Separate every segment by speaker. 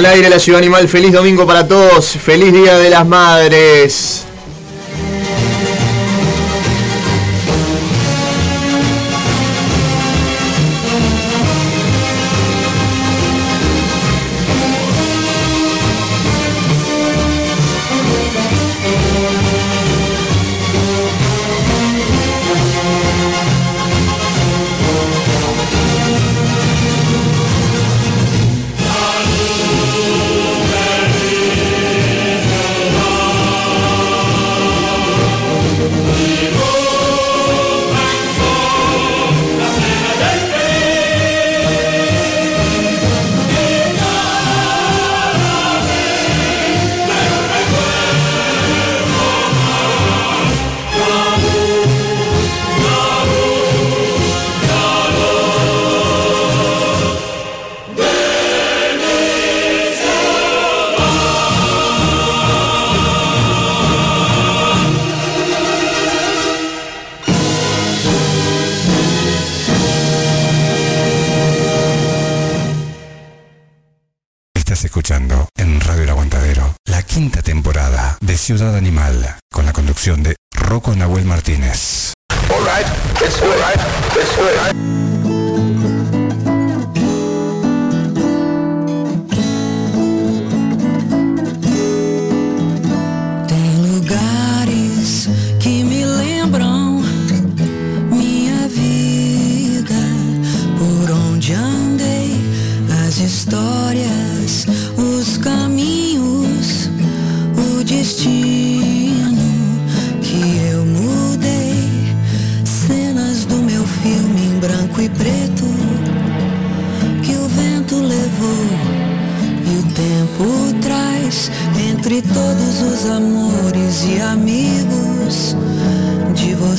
Speaker 1: Al aire la ciudad animal, feliz domingo para todos, feliz día de las madres.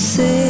Speaker 2: você.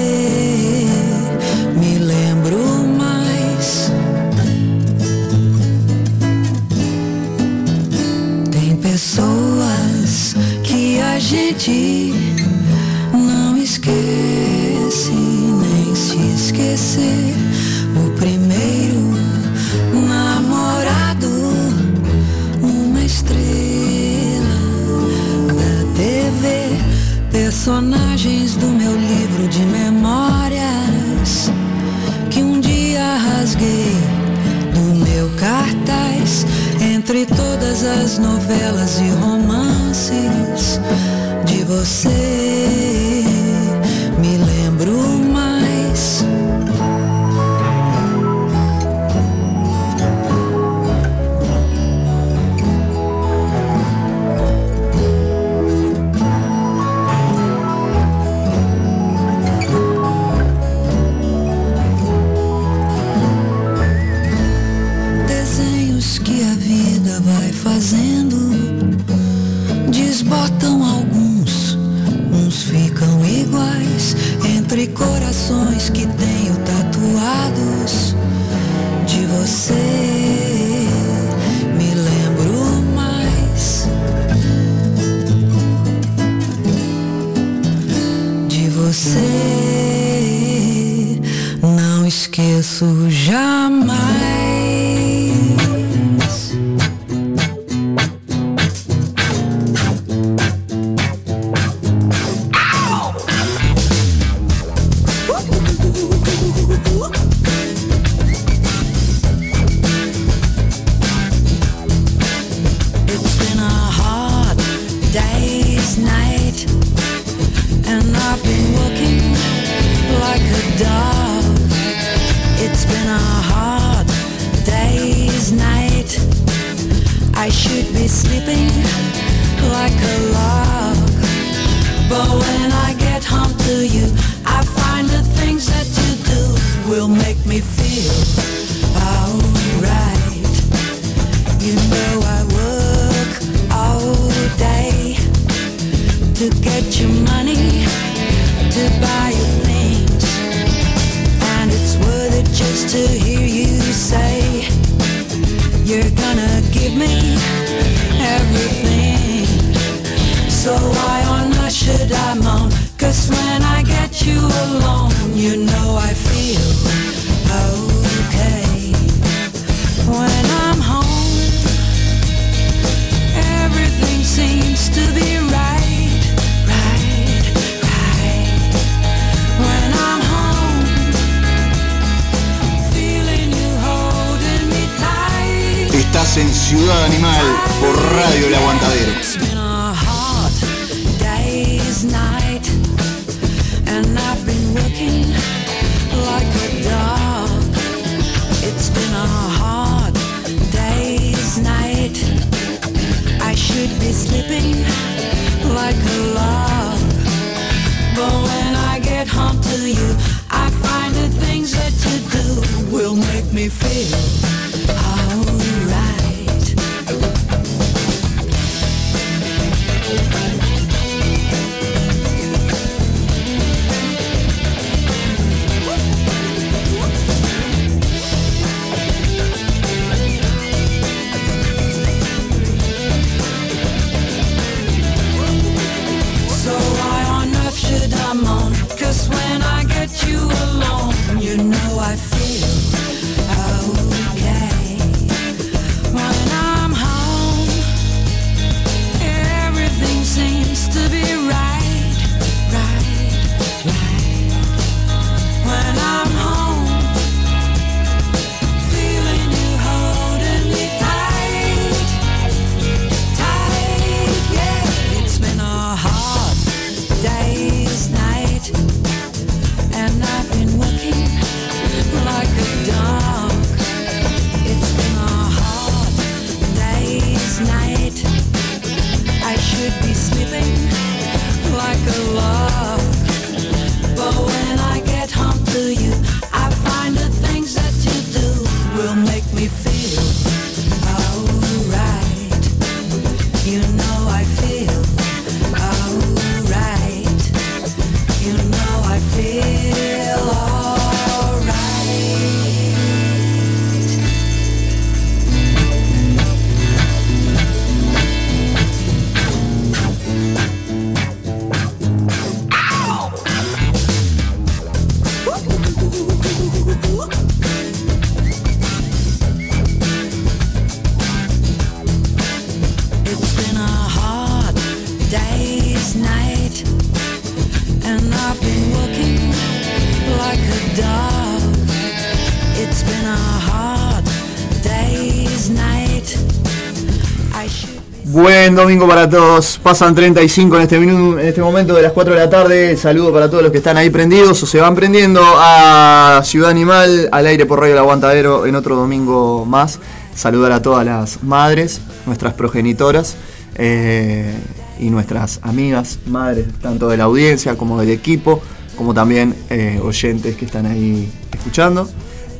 Speaker 1: para todos. Pasan 35 en este, minuto, en este momento de las 4 de la tarde. Saludo para todos los que están ahí prendidos o se van prendiendo a Ciudad Animal, al aire por Radio El Aguantadero en otro domingo más. Saludar a todas las madres, nuestras progenitoras eh, y nuestras amigas, madres tanto de la audiencia como del equipo, como también eh, oyentes que están ahí escuchando.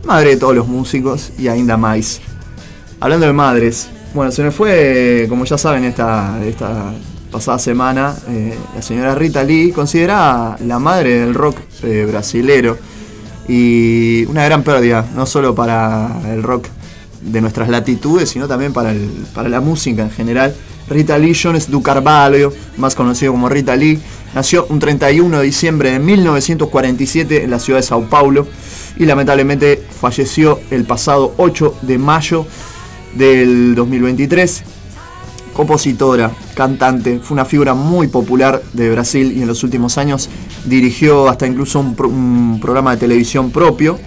Speaker 1: Madre de todos los músicos y ainda más. Hablando de madres, bueno, se me fue, como ya saben, esta, esta pasada semana, eh, la señora Rita Lee, considerada la madre del rock eh, brasilero. Y una gran pérdida, no solo para el rock de nuestras latitudes, sino también para, el- para la música en general. Rita Lee Jones do Carvalho, más conocido como Rita Lee, nació un 31 de diciembre de 1947 en la ciudad de Sao Paulo y lamentablemente falleció el pasado 8 de mayo del 2023. Compositora, cantante, fue una figura muy popular de Brasil y en los últimos años dirigió hasta incluso un, pro- un programa de televisión propio.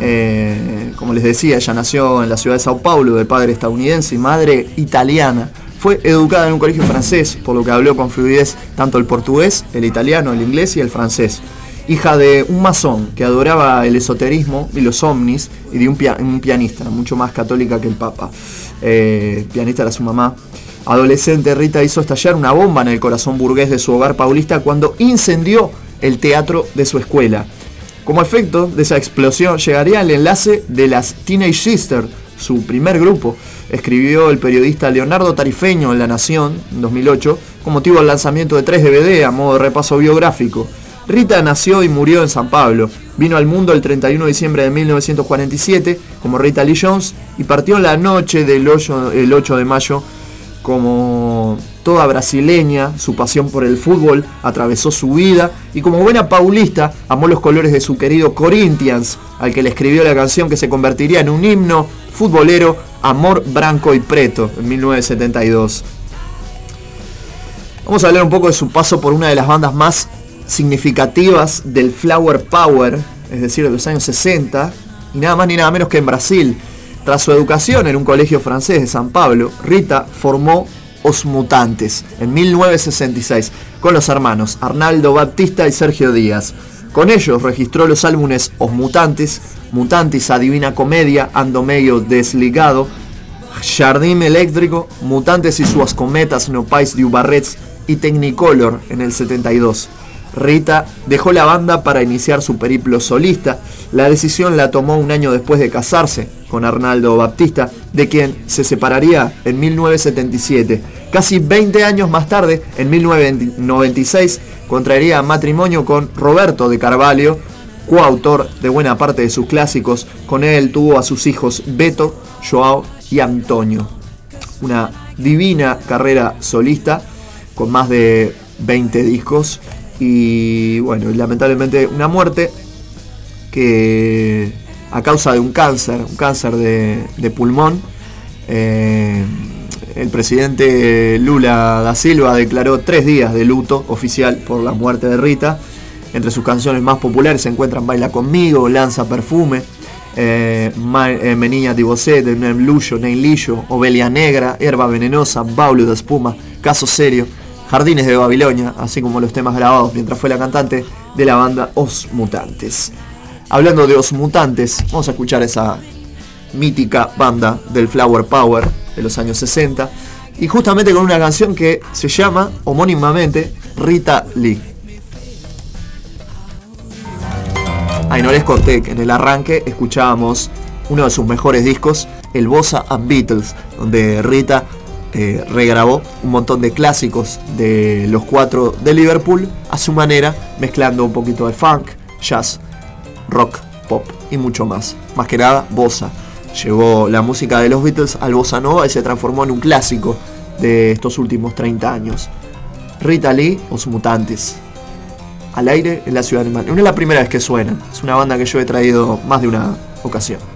Speaker 1: Eh, como les decía, ella nació en la ciudad de Sao Paulo, de padre estadounidense y madre italiana. Fue educada en un colegio francés, por lo que habló con fluidez tanto el portugués, el italiano, el inglés y el francés. Hija de un masón que adoraba el esoterismo y los ovnis y de un, pia- un pianista, mucho más católica que el Papa. Eh, pianista era su mamá. Adolescente, Rita hizo estallar una bomba en el corazón burgués de su hogar paulista cuando incendió el teatro de su escuela. Como efecto de esa explosión llegaría el enlace de las Teenage Sisters, su primer grupo, escribió el periodista Leonardo Tarifeño en La Nación, en 2008, con motivo del lanzamiento de tres DVD a modo de repaso biográfico. Rita nació y murió en San Pablo. Vino al mundo el 31 de diciembre de 1947 como Rita Lee Jones y partió en la noche del 8, el 8 de mayo como toda brasileña, su pasión por el fútbol atravesó su vida y como buena paulista amó los colores de su querido Corinthians, al que le escribió la canción que se convertiría en un himno futbolero Amor Branco y Preto en 1972. Vamos a hablar un poco de su paso por una de las bandas más significativas del Flower Power, es decir, de los años 60, y nada más ni nada menos que en Brasil. Tras su educación en un colegio francés de San Pablo, Rita formó Os Mutantes en 1966 con los hermanos Arnaldo Baptista y Sergio Díaz. Con ellos registró los álbumes Os Mutantes, Mutantes a Divina Comedia, Ando Medio Desligado, Jardim Eléctrico, Mutantes y sus cometas No Pais de Ubarrets y Technicolor en el 72. Rita dejó la banda para iniciar su periplo solista. La decisión la tomó un año después de casarse con Arnaldo Baptista, de quien se separaría en 1977. Casi 20 años más tarde, en 1996, contraería matrimonio con Roberto de Carvalho, coautor de buena parte de sus clásicos. Con él tuvo a sus hijos Beto, Joao y Antonio. Una divina carrera solista con más de 20 discos y bueno, lamentablemente una muerte que a causa de un cáncer, un cáncer de, pulmón, eh, el presidente Lula da Silva declaró tres días de luto oficial por la muerte de Rita. Entre sus canciones más populares se encuentran Baila conmigo, Lanza Perfume, eh, eh Você, de Nem Luyo, Nem Lillo, Ovelia Negra, Herba Venenosa, Baulo de Espuma, Caso Serio. Jardines de Babilonia, así como los temas grabados mientras fue la cantante de la banda Os Mutantes. Hablando de Os Mutantes, vamos a escuchar esa mítica banda del Flower Power de los años 60 y justamente con una canción que se llama homónimamente Rita Lee. Les conté que en el arranque escuchábamos uno de sus mejores discos, el Bossa and Beatles, donde Rita eh, regrabó un montón de clásicos de los cuatro de Liverpool a su manera, mezclando un poquito de funk, jazz, rock, pop y mucho más. Más que nada, bossa. Llevó la música de los Beatles al bossa nova y se transformó en un clásico de estos últimos 30 años. Rita Lee, Os Mutantes. Al aire en la ciudad animal. No es la primera vez que suena, es una banda que yo he traído más de una ocasión.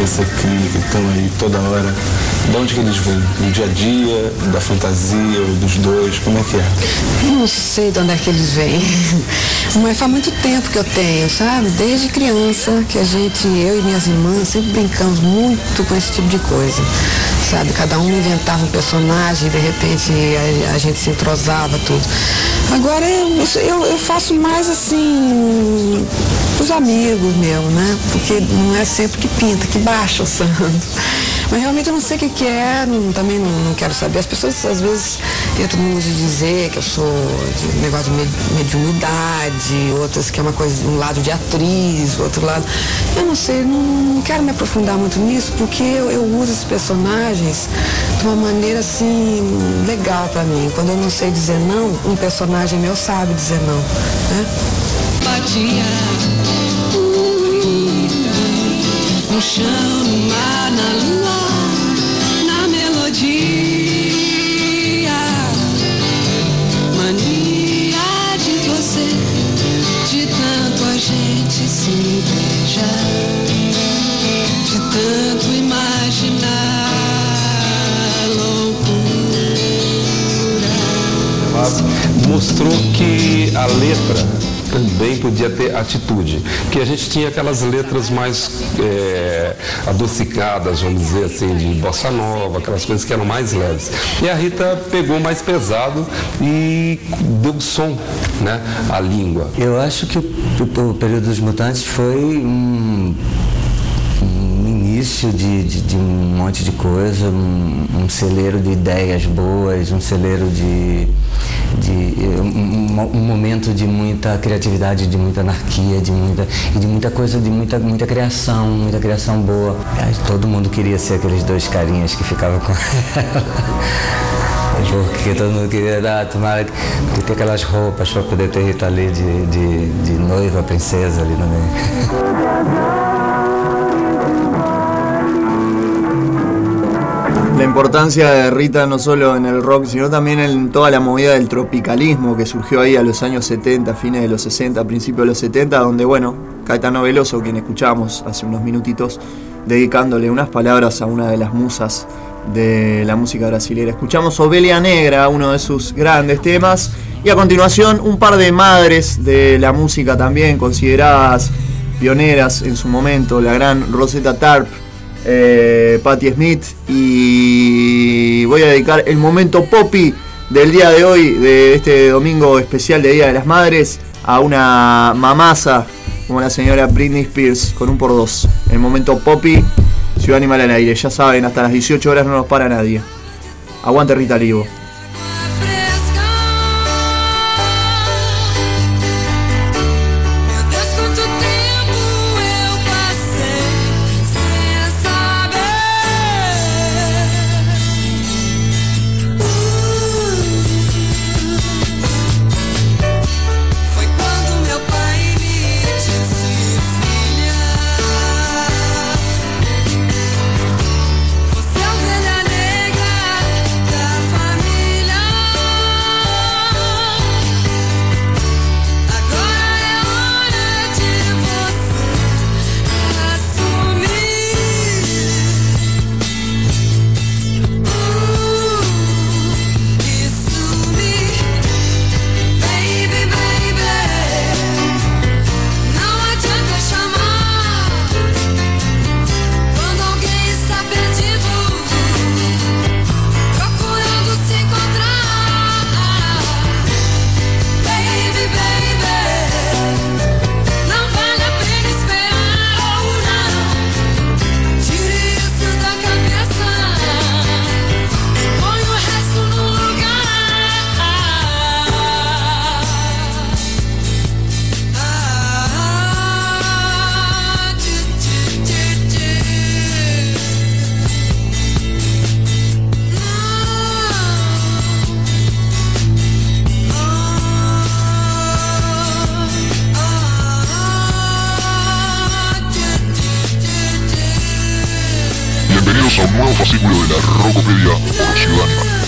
Speaker 3: Você cria, que estão aí toda hora, de onde que eles vêm? Do dia a dia, da fantasia, dos dois, como é que é?
Speaker 4: Não sei de onde é que eles vêm, mas faz muito tempo que eu tenho, sabe? Desde criança que a gente, eu e minhas irmãs, sempre brincamos muito com esse tipo de coisa sabe? Cada um inventava um personagem e de repente a, a gente se entrosava tudo. Agora eu, eu, eu faço mais assim os amigos mesmo, né? Porque não é sempre que pinta, que baixa o santo. Mas realmente eu não sei o que, que é, não- também não, não quero saber. As pessoas às vezes uso de dizer que eu sou de negócio de med- mediunidade, outras que é uma coisa, um lado de atriz, outro lado. Eu não sei, não, não quero me aprofundar muito nisso, porque eu, eu uso esses personagens de uma maneira assim legal pra mim. Quando eu não sei dizer não, um personagem meu sabe dizer não. Né?
Speaker 2: Batia no mar, na lua, na melodia. Mania de você, de tanto a gente se beijar, de tanto imaginar loucura.
Speaker 5: mostrou que a letra também podia ter atitude, que a gente tinha aquelas letras mais é, adocicadas, vamos dizer assim, de bossa nova, aquelas coisas que eram mais leves. E a Rita pegou mais pesado e deu som, né, à língua.
Speaker 6: Eu acho que o, o- período dos mutantes foi um, início de, de- de um monte de coisa, um, um celeiro de ideias boas, um celeiro de, de um, um- momento de muita criatividade, de muita anarquia, de muita e de muita coisa, de muita muita criação, muita criação boa. Todo mundo queria ser aqueles dois carinhas que ficavam com Porque todo mundo queria dar, que ter aquelas roupas para poder ter Rita Lee de, de, de noiva, princesa ali no meio.
Speaker 1: La importancia de Rita no solo en el rock, sino también en toda la movida del tropicalismo que surgió ahí a los años 70, fines de los 60, principios de los 70, donde, bueno, Caetano Veloso, quien escuchamos hace unos minutitos, dedicándole unas palabras a una de las musas de la música brasilera. Escuchamos Ovelia Negra, uno de sus grandes temas, y a continuación un par de madres de la música también consideradas pioneras en su momento, la gran Rosetta Tarp, eh, Patti Smith y voy a dedicar el momento poppy del día de hoy, de este domingo especial de Día de las Madres, a una mamaza como la señora Britney Spears con un por dos. El momento poppy, Ciudad Animal al aire, ya saben, hasta las 18 horas no nos para nadie. Aguante Rita Livo.
Speaker 7: Bienvenidos a un nuevo fascículo de la Rocopedia por Ciudad.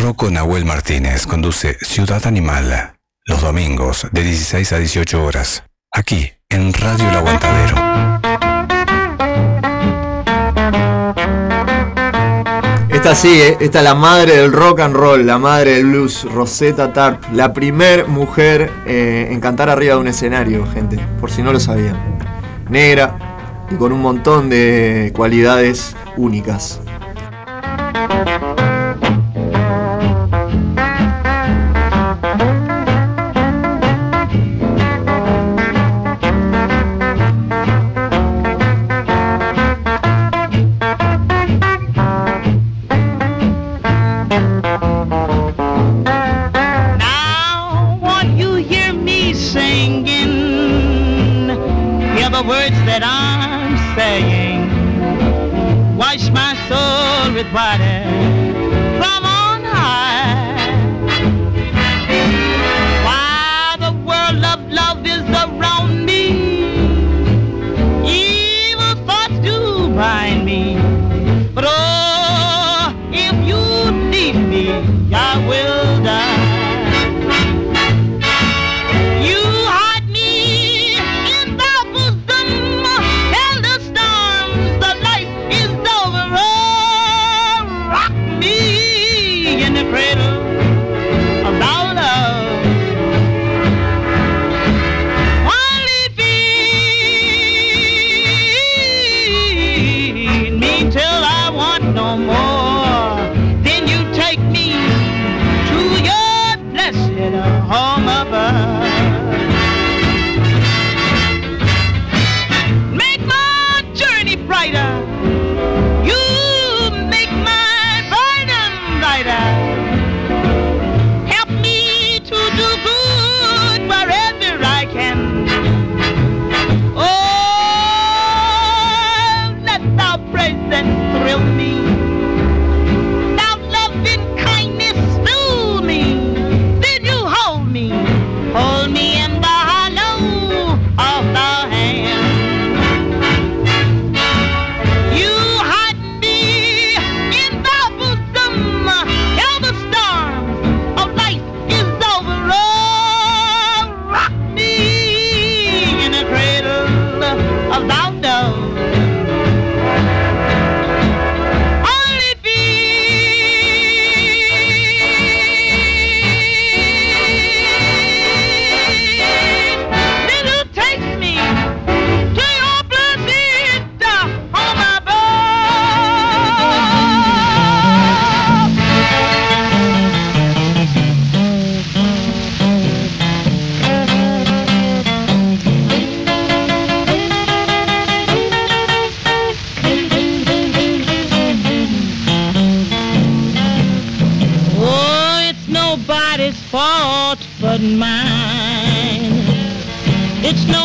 Speaker 8: Rocco Nahuel Martínez conduce Ciudad Animal los domingos de 16 a 18 horas, aquí en Radio El Aguantadero.
Speaker 9: Esta sigue, eh, esta es la madre del rock and roll, la madre del blues, Rosetta Tarp, la primer mujer eh, en cantar arriba de un escenario, gente, por si no lo sabían. Negra y con un montón de cualidades únicas.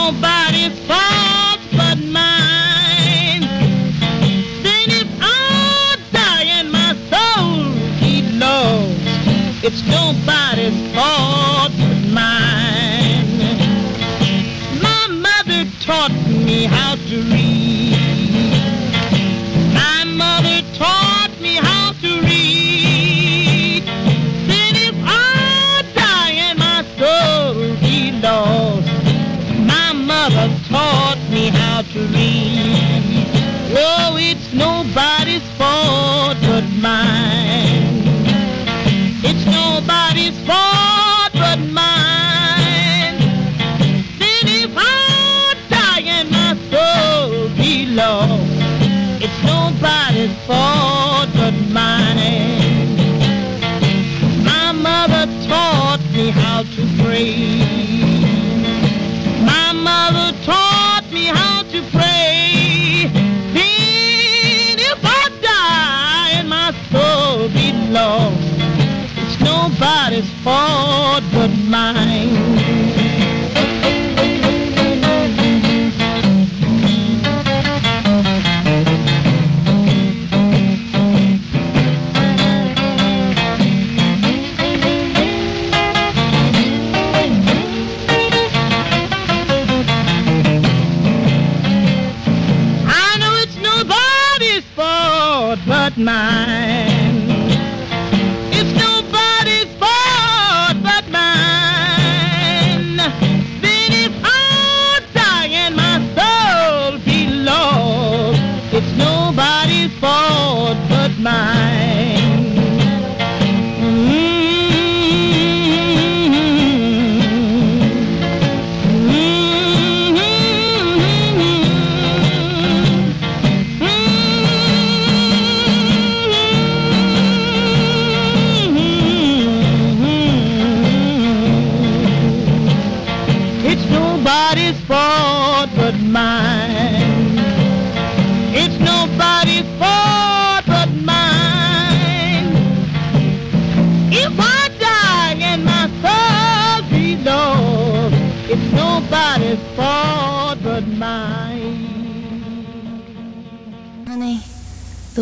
Speaker 10: nobody fault but mine. Then if I die and my soul it's nobody. but mine. It's nobody's fault but mine. Then if I die and my soul be lost, it's nobody's fault but mine. My mother taught me how to
Speaker 9: pray. is for the mine.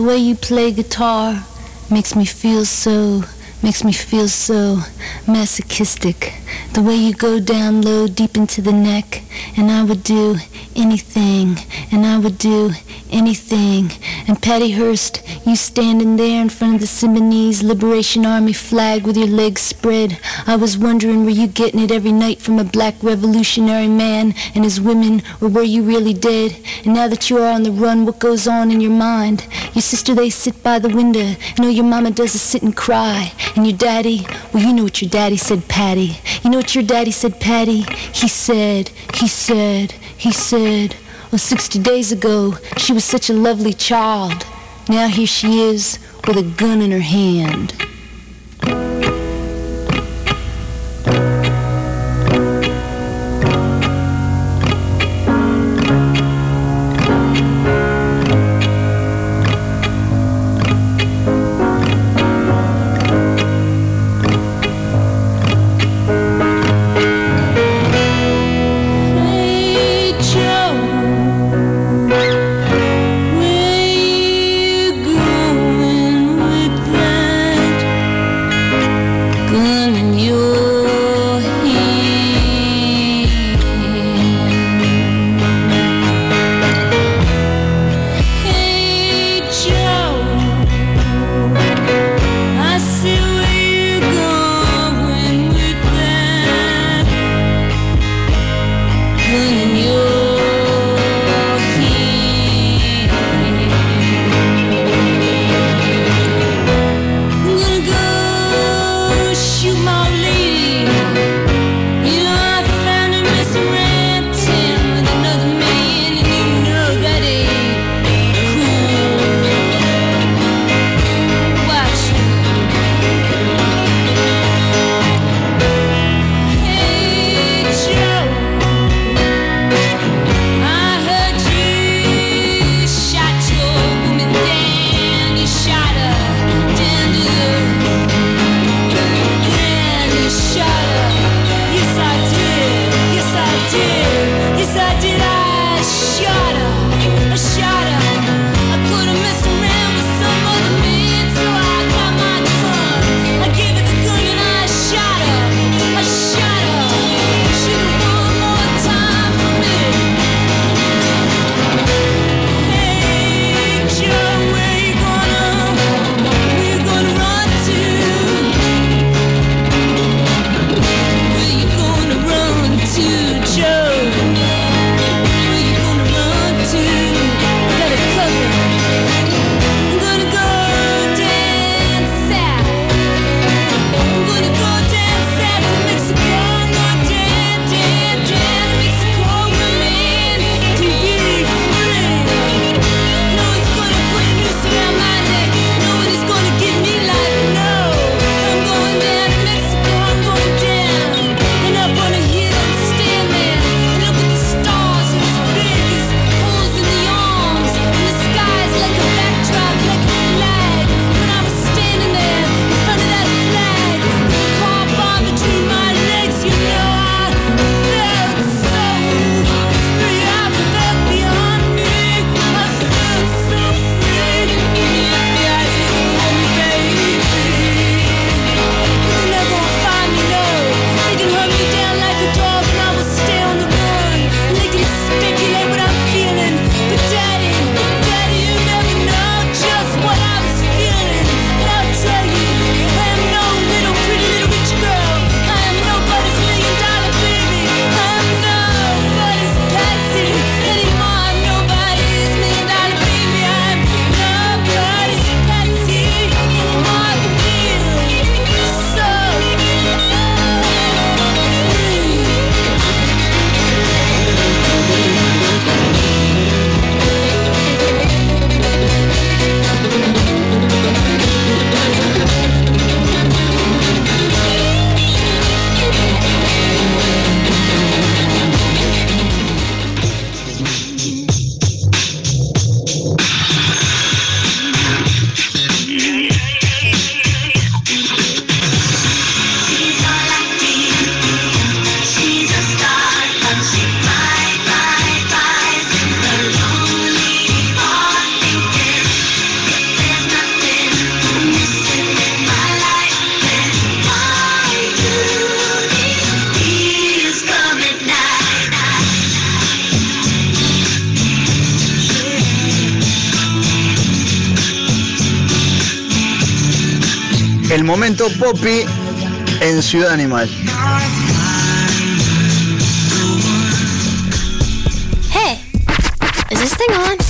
Speaker 11: The way you play guitar makes me feel so, makes me feel so masochistic. The way you go down low, deep into the neck, and I would do anything, and I would do anything. And Patty Hearst, you standing there in front of the Symbionese Liberation Army flag with your legs spread. I was wondering, were you getting it every night from a black revolutionary man and his women, or were you really dead? And now that you are on the run, what goes on in your mind? Your sister, they sit by the window. No, your mama does is sit and cry. And your daddy, well, you know what your daddy said, Patty. You know what your daddy said, Patty? He said, he said, he said, oh, 60 days ago, she was such a lovely child. Now here she is with a gun in her hand.
Speaker 1: Poppy en Ciudad Animal.
Speaker 12: Hey, is this thing on?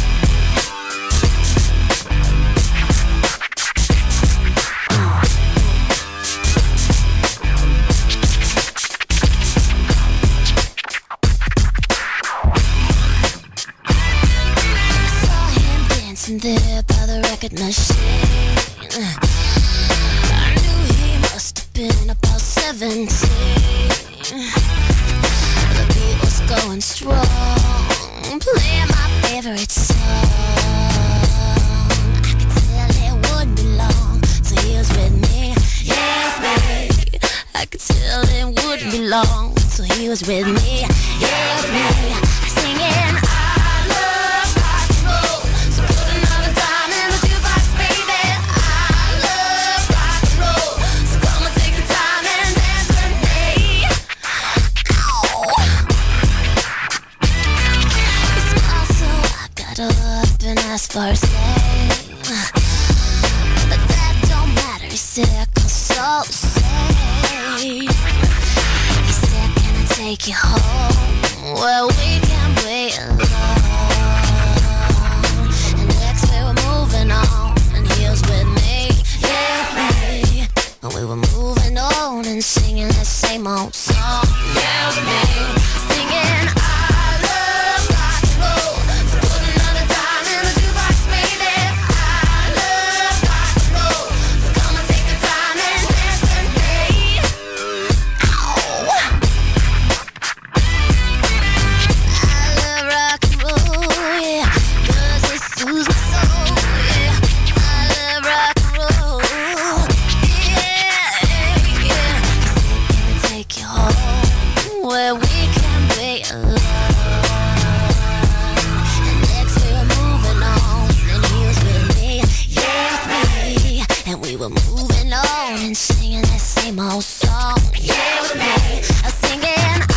Speaker 12: we're moving on and singing that same old song. Yeah, we're singing.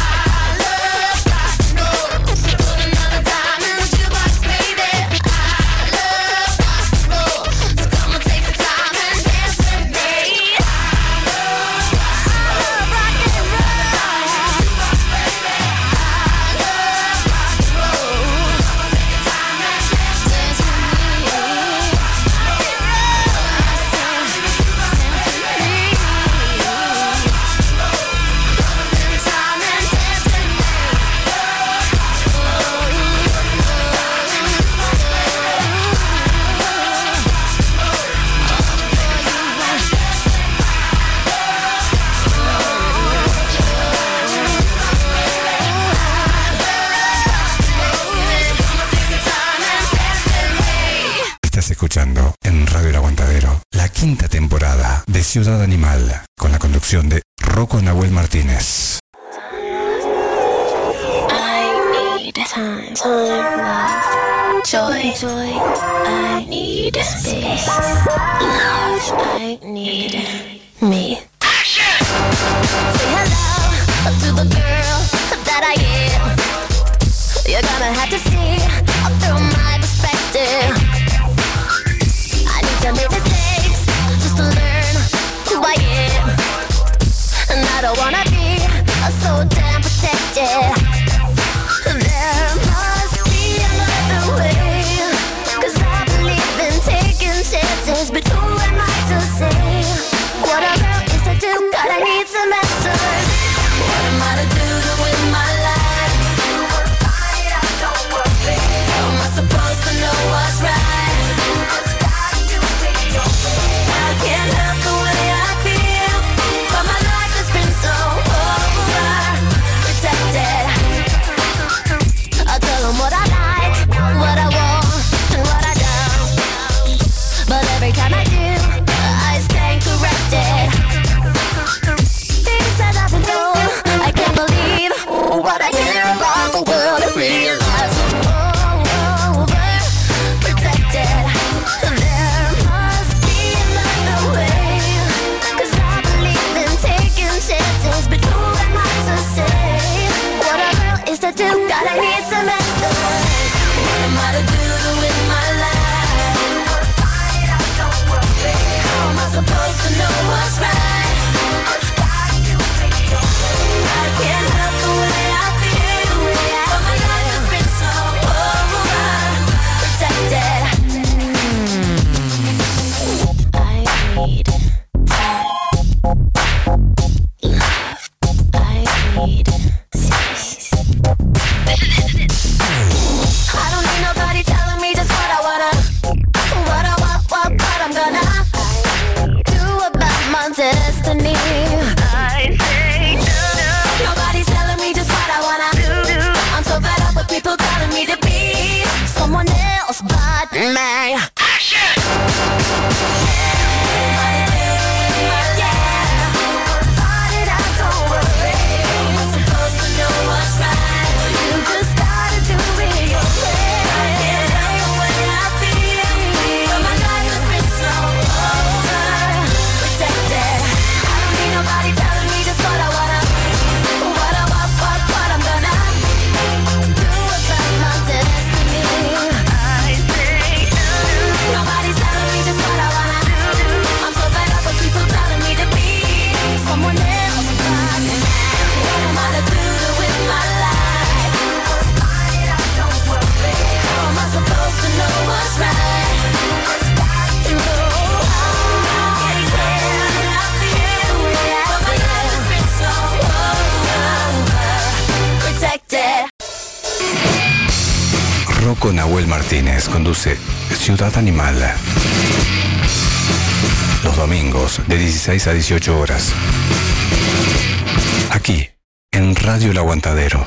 Speaker 13: Conduce Ciudad Animal. Los domingos de 16 a 18 horas. Aquí, en Radio El Aguantadero.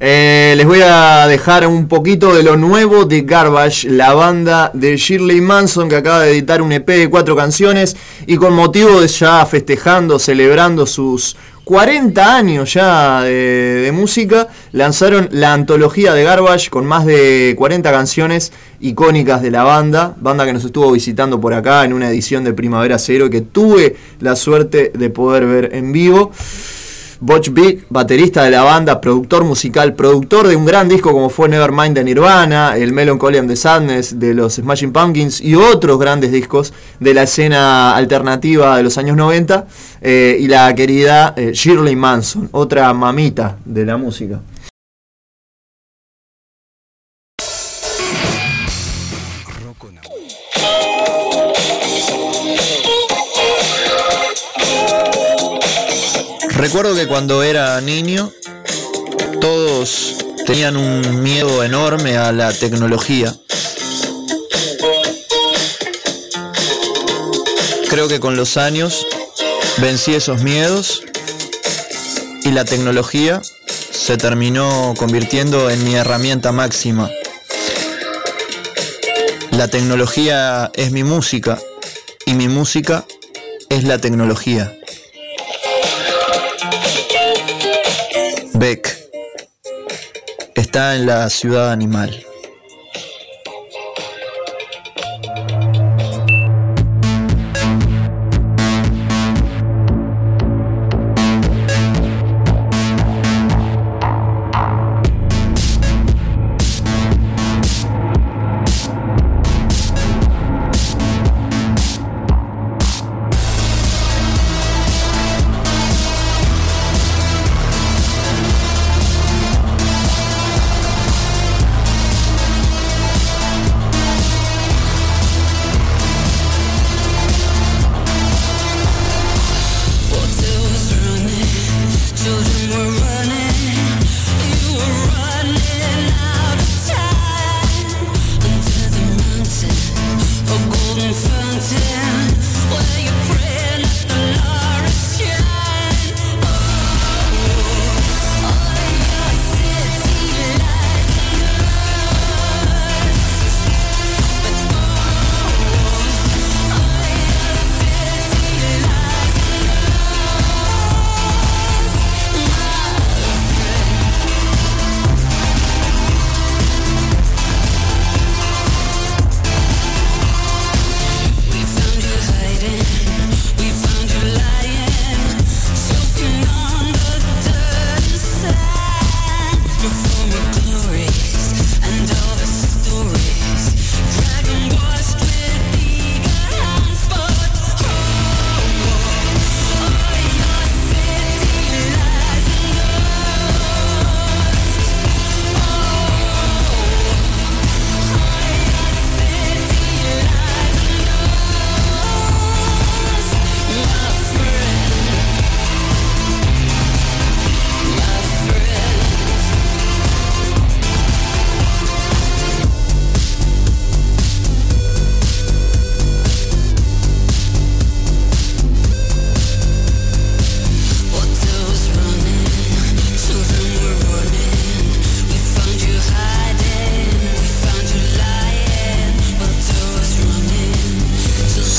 Speaker 1: Eh, les voy a dejar un poquito de lo nuevo de Garbage, la banda de Shirley Manson que acaba de editar un EP de cuatro canciones y con motivo de ya festejando, celebrando sus 40 años ya de, música, lanzaron la antología de Garbage con más de 40 canciones icónicas de la banda, banda que nos estuvo visitando por acá en una edición de Primavera Cero que tuve la suerte de poder ver en vivo. Butch Big, baterista de la banda, productor musical, productor de un gran disco como fue Nevermind de Nirvana, el Melancholy and the Sadness de los Smashing Pumpkins y otros grandes discos de la escena alternativa de los años 90, eh, y la querida eh, Shirley Manson, otra mamita de la música. Que cuando era niño todos tenían un miedo enorme a la tecnología. Creo que con los años vencí esos miedos y la tecnología se terminó convirtiendo en mi herramienta máxima. La tecnología es mi música y mi música es la tecnología. Beck está en la ciudad animal.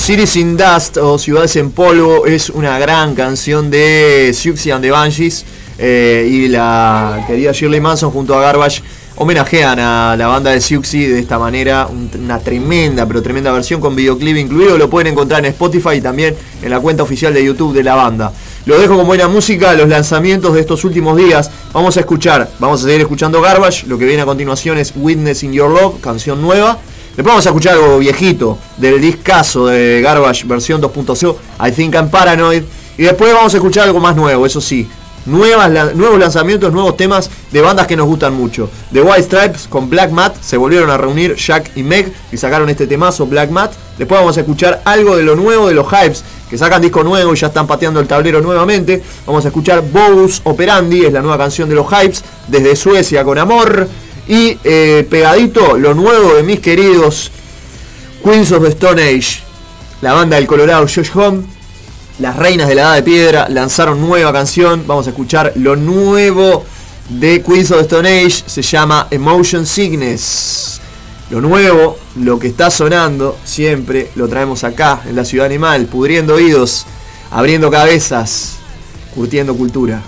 Speaker 14: Cities in Dust o Ciudades en Polvo es una gran canción de Siouxsie and the Banshees eh, y la querida Shirley Manson junto a Garbage homenajean a la banda de Siouxsie de esta manera, un- una tremenda, pero tremenda versión con videoclip incluido, lo pueden encontrar en Spotify y también en la cuenta oficial de YouTube de la banda. Lo dejo con buena música, los lanzamientos de estos últimos días. Vamos a escuchar, vamos a seguir escuchando Garbage, lo que viene a continuación es Witness in Your Love, canción nueva. Después vamos a escuchar algo viejito del discazo de Garbage versión 2.0, I Think I'm Paranoid. Y después vamos a escuchar algo más nuevo, eso sí. Nuevos lanzamientos, nuevos temas de bandas que nos gustan mucho. The White Stripes con Black Mat se volvieron a reunir Jack y Meg y sacaron este temazo Black Mat. Después vamos a escuchar algo de lo nuevo de los Hypes que sacan disco nuevo y ya están pateando el tablero nuevamente. Vamos a escuchar Bogus Operandi, es la nueva canción de los Hypes desde Suecia con amor. Y eh, pegadito lo nuevo de mis queridos Queens of the Stone Age, la banda del Colorado Josh Home, las reinas de la edad de piedra, lanzaron nueva canción. Vamos a escuchar lo nuevo de Queens of the Stone Age, se llama Emotion Sickness. Lo nuevo, lo que está sonando, siempre lo traemos acá en la ciudad animal, pudriendo oídos, abriendo cabezas, curtiendo cultura.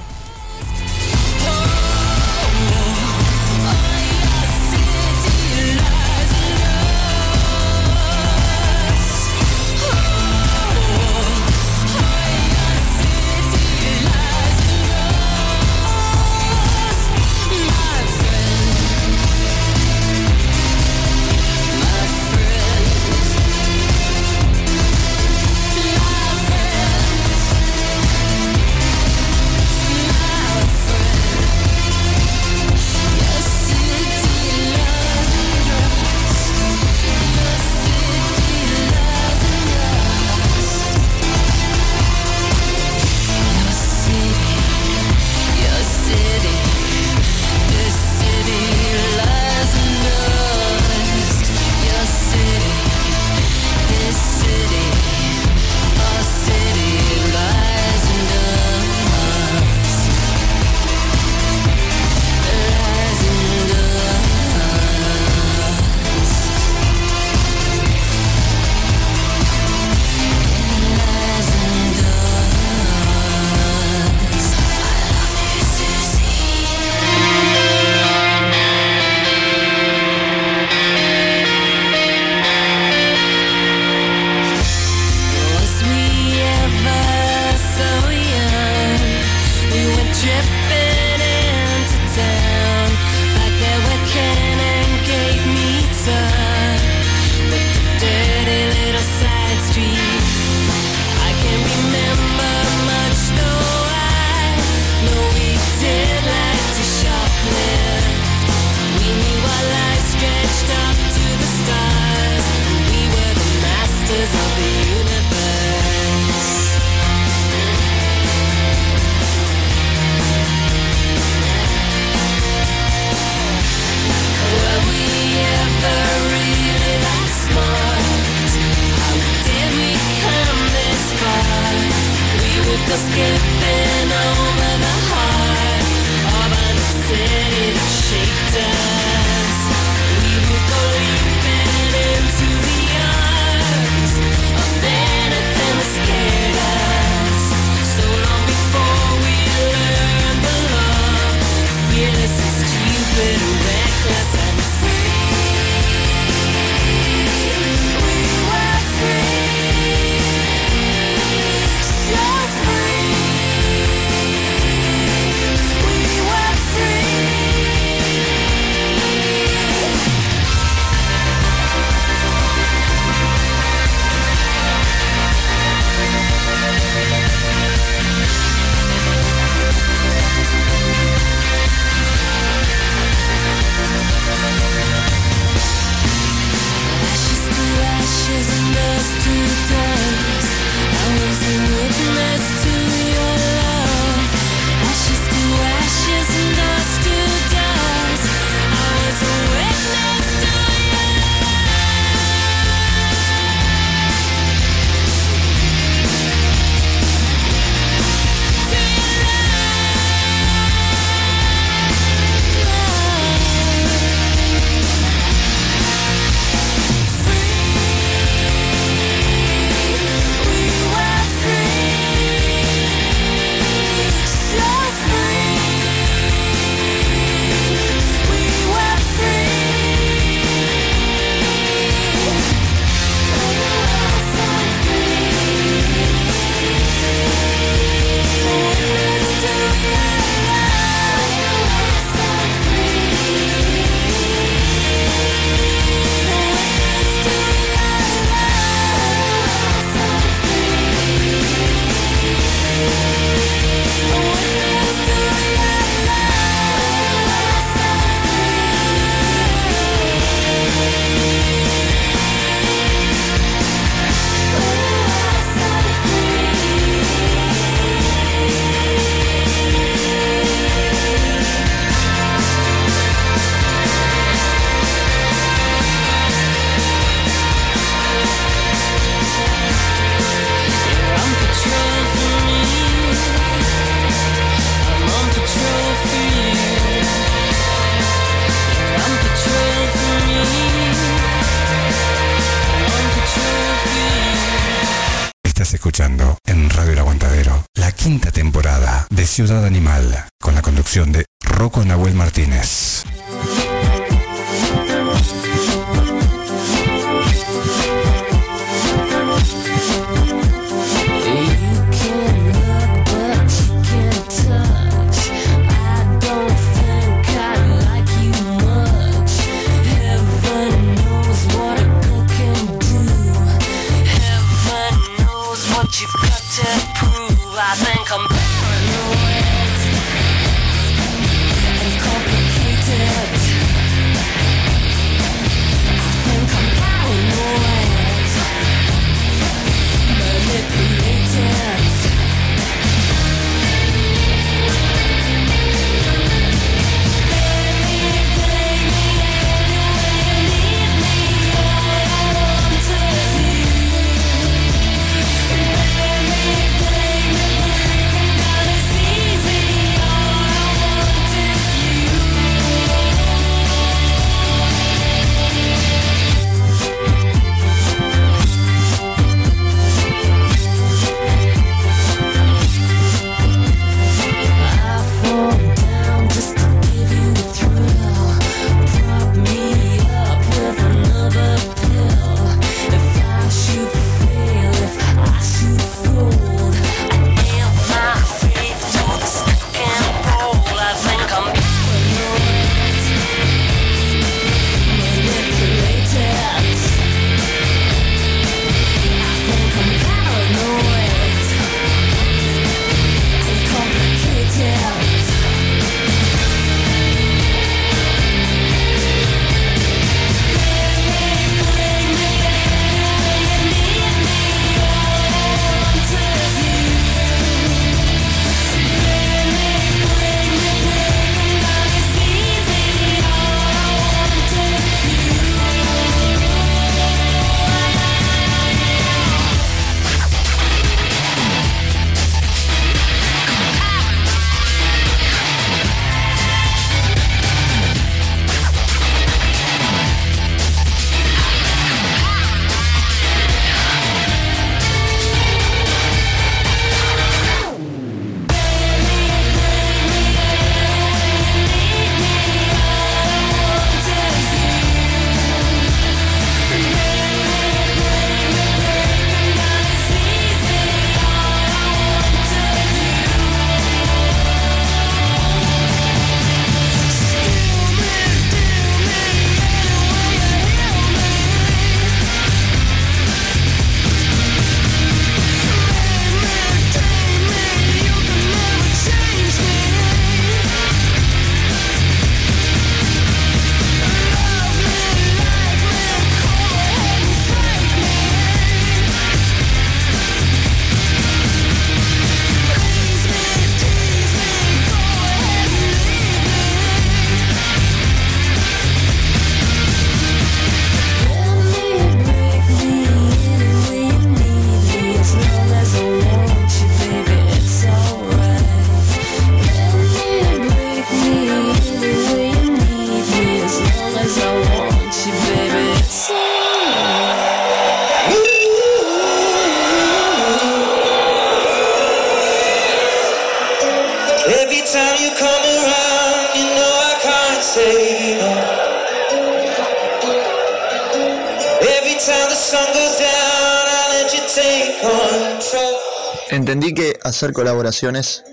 Speaker 15: hacer colaboraciones,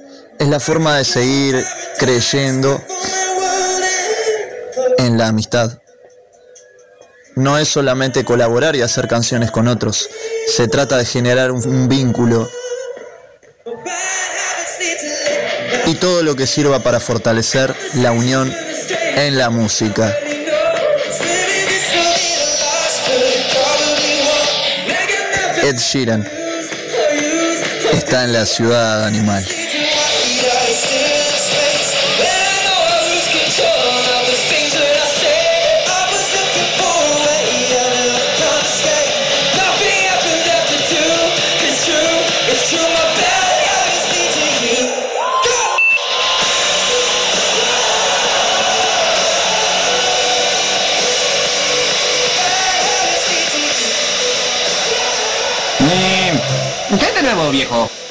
Speaker 15: es la forma de seguir creyendo en la amistad. No es solamente colaborar y hacer canciones con otros, se trata de generar un, vínculo y todo lo que sirva para fortalecer la unión en la música. Ed Sheeran está en la ciudad animal.
Speaker 16: Viejo.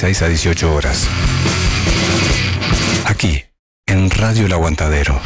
Speaker 8: 16 a 18 horas. Aquí, en Radio El Aguantadero.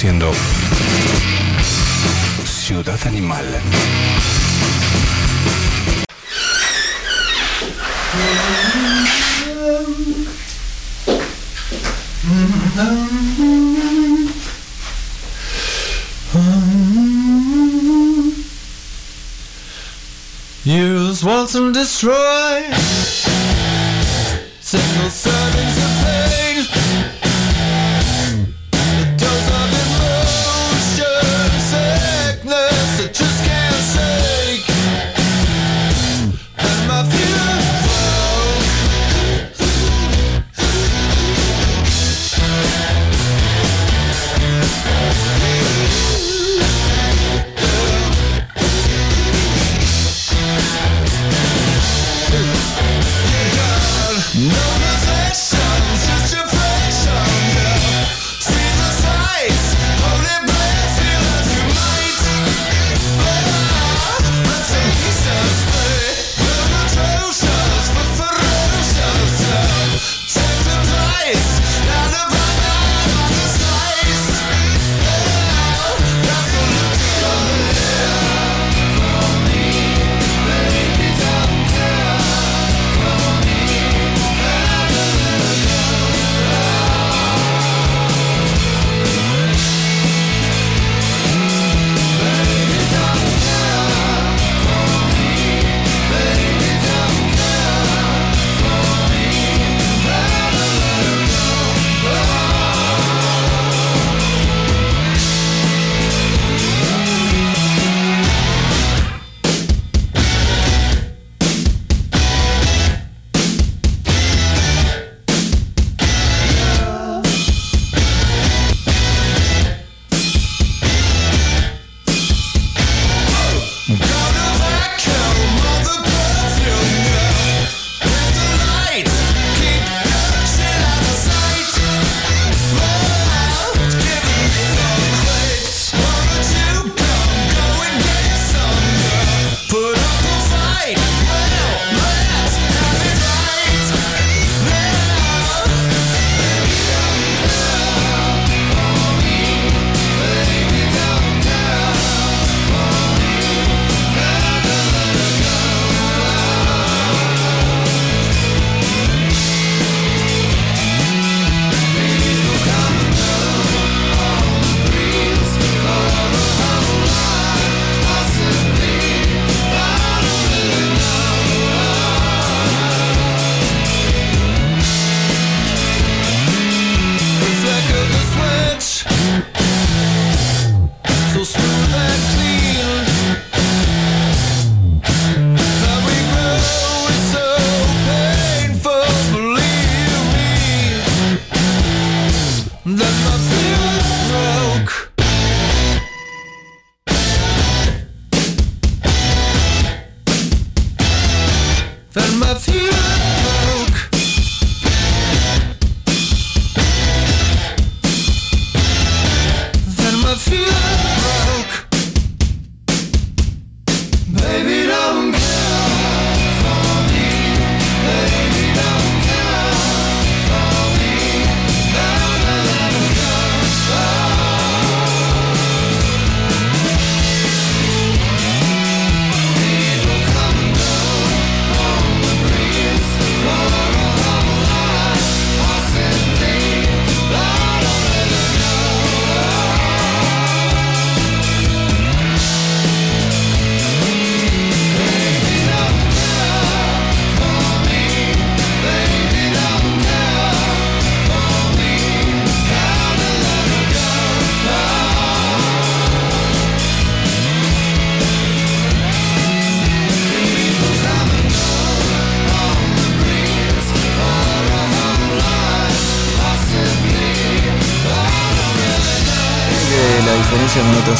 Speaker 13: Martínez conduciendo Ciudad Animal.
Speaker 17: Use once and destroy. Single servings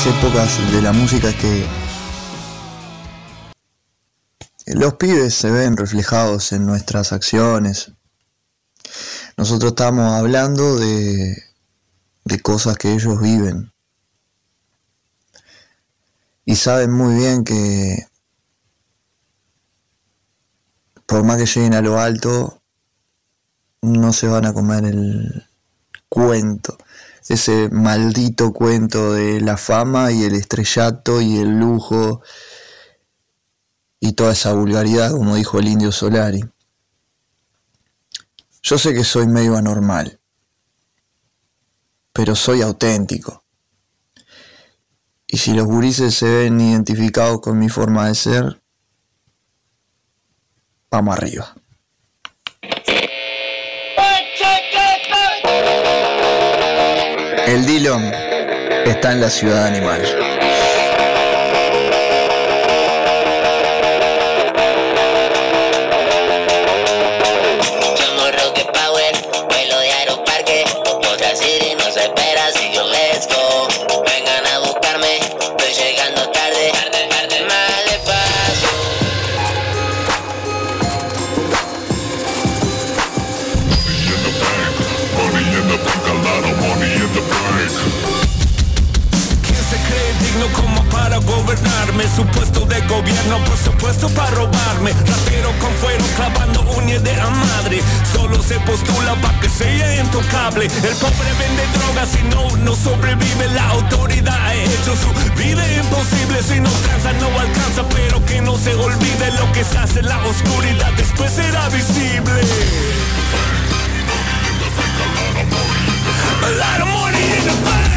Speaker 15: épocas de la música que los pibes se ven reflejados en nuestras acciones. Nosotros estamos hablando de, de cosas que ellos viven. Y saben muy bien que por más que lleguen a lo alto, no se van a comer el cuento, ese maldito cuento de la fama y el estrellato y el lujo y toda esa vulgaridad, como dijo el indio Solari. Yo sé que soy medio anormal, pero soy auténtico. Y si los gurises se ven identificados con mi forma de ser, vamos arriba. El Dillon está en la ciudad animal.
Speaker 18: Gobierno, por supuesto para robarme. Ratero con fuero clavando uñas de a madre. Solo se postula para que sea intocable. El pobre vende drogas y no, no sobrevive. La autoridad ha hecho su vida imposible. Si no tranza, no alcanza, pero que no se olvide lo que se hace en la oscuridad. Después será visible. A lot of money in the bank.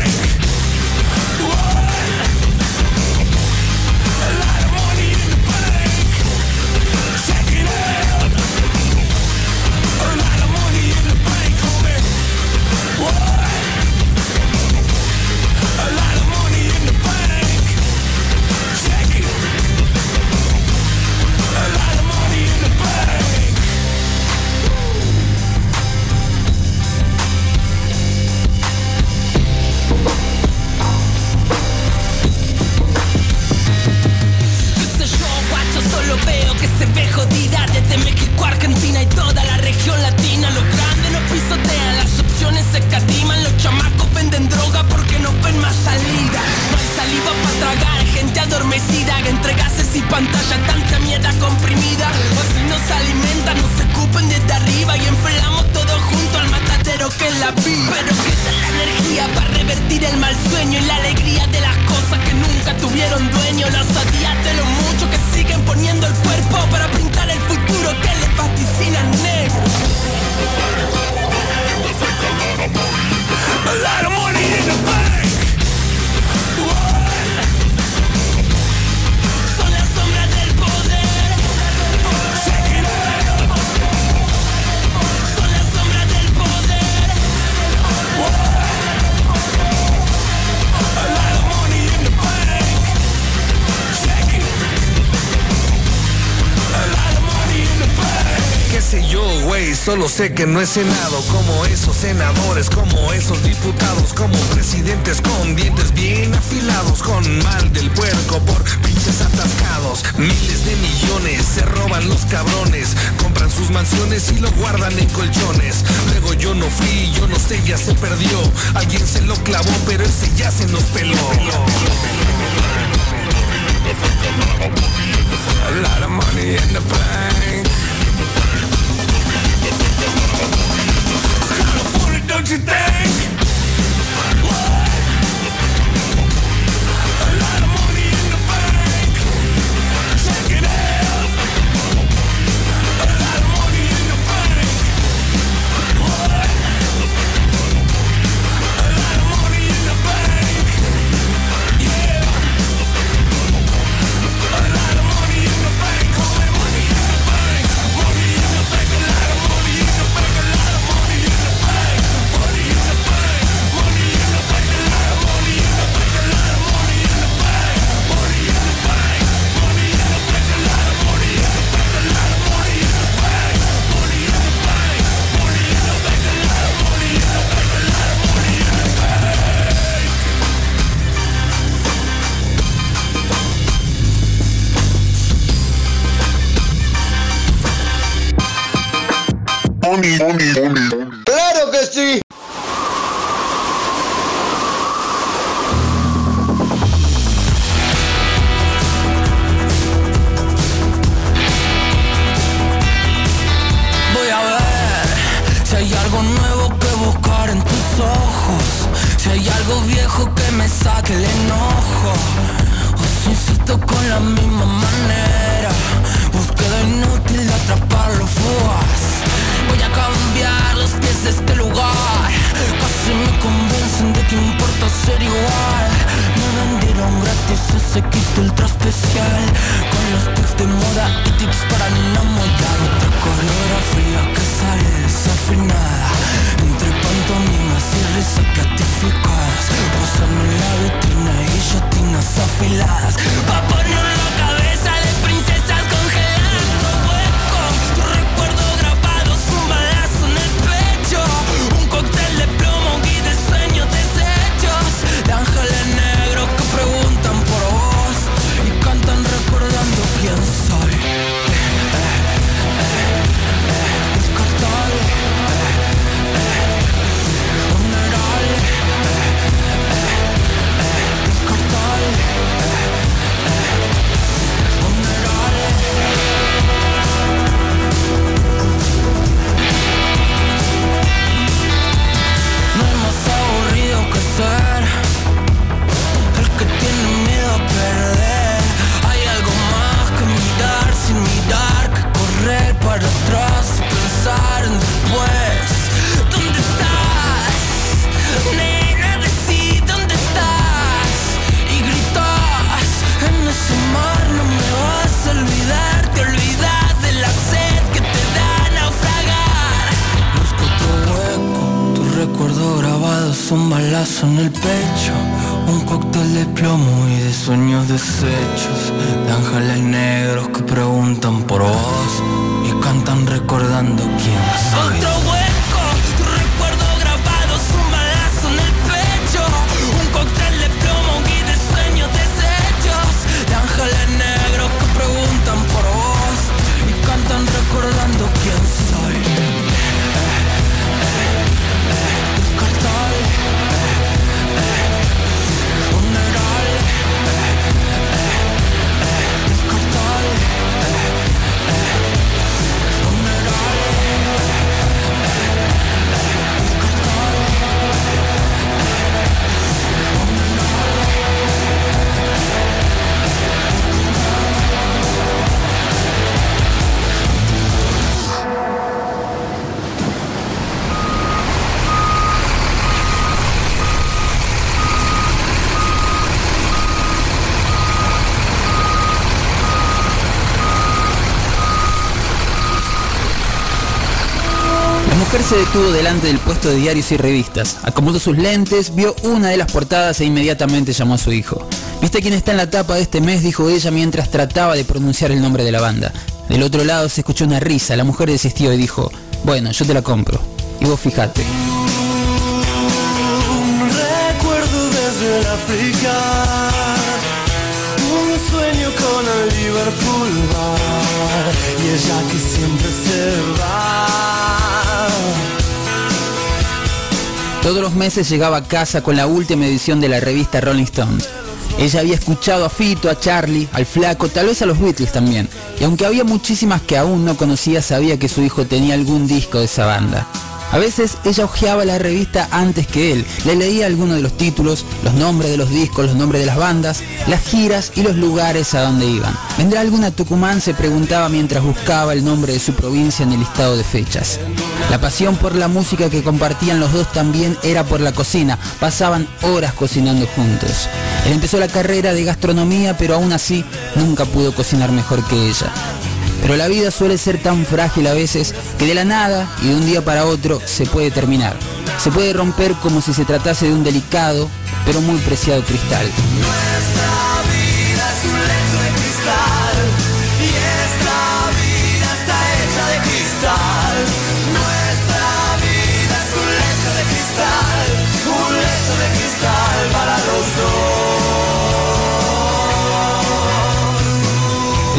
Speaker 16: Sé que no he cenado como esos senadores, como esos diputados, como presidentes con dientes bien afilados, con mal del puerco por pinches atascados. Miles de millones se roban los cabrones, compran sus mansiones y lo guardan en colchones. Luego yo no fui, yo no sé, ya se perdió. Alguien se lo clavó, pero ese ya se nos peló.
Speaker 19: Ese kit ultra especial. Con los tips de moda y tips para enamorar. Otra coreografía que sale desafinada. Entre pantomimas y risas platificadas. Posando en la vitrina y guillotinas afiladas. Pa' poner la cabeza de un balazo en el pecho. Un cóctel de plomo y de sueños deshechos. De ángeles negros que preguntan por vos y cantan recordando quién soy.
Speaker 20: Detuvo delante del puesto de diarios y revistas, acomodó sus lentes, vio una de las portadas e inmediatamente llamó a su hijo. ¿Viste quién está en la tapa de este mes? dijo ella mientras trataba de pronunciar el nombre de la banda. Del otro lado se escuchó una risa, la mujer desistió y dijo, bueno, yo te la compro. Y vos fijate.
Speaker 17: Un recuerdo
Speaker 20: Todos los meses llegaba a casa con la última edición de la revista Rolling Stone. Ella había escuchado a Fito, a Charlie, al Flaco, tal vez a los Beatles también. Y aunque había muchísimas que aún no conocía, sabía que su hijo tenía algún disco de esa banda. A veces ella hojeaba la revista antes que él, le leía algunos de los títulos, los nombres de los discos, los nombres de las bandas, las giras y los lugares a donde iban. ¿Vendrá alguna Tucumán? se preguntaba mientras buscaba el nombre de su provincia en el listado de fechas. La pasión por la música que compartían los dos también era por la cocina, pasaban horas cocinando juntos. Él empezó la carrera de gastronomía, pero aún así nunca pudo cocinar mejor que ella. Pero la vida suele ser tan frágil a veces que de la nada y de un día para otro se puede terminar. Se puede romper como si se tratase de un delicado pero muy preciado cristal.
Speaker 17: Nuestra vida es un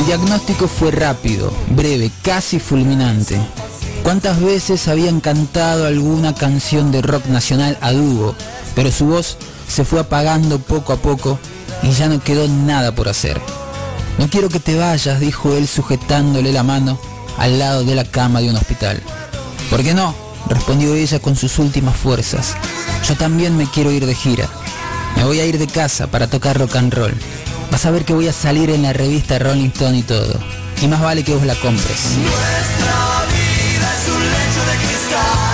Speaker 20: El diagnóstico fue rápido, breve, casi fulminante. ¿Cuántas veces habían cantado alguna canción de rock nacional a dúo? Pero su voz se fue apagando poco a poco y ya no quedó nada por hacer. No quiero que te vayas, dijo él sujetándole la mano al lado de la cama de un hospital. ¿Por qué no? respondió ella con sus últimas fuerzas. Yo también me quiero ir de gira. Me voy a ir de casa para tocar rock and roll. Vas a ver que voy a salir en la revista Rolling Stone y todo. Y más vale que vos la compres.
Speaker 17: Nuestra vida es un lecho de cristal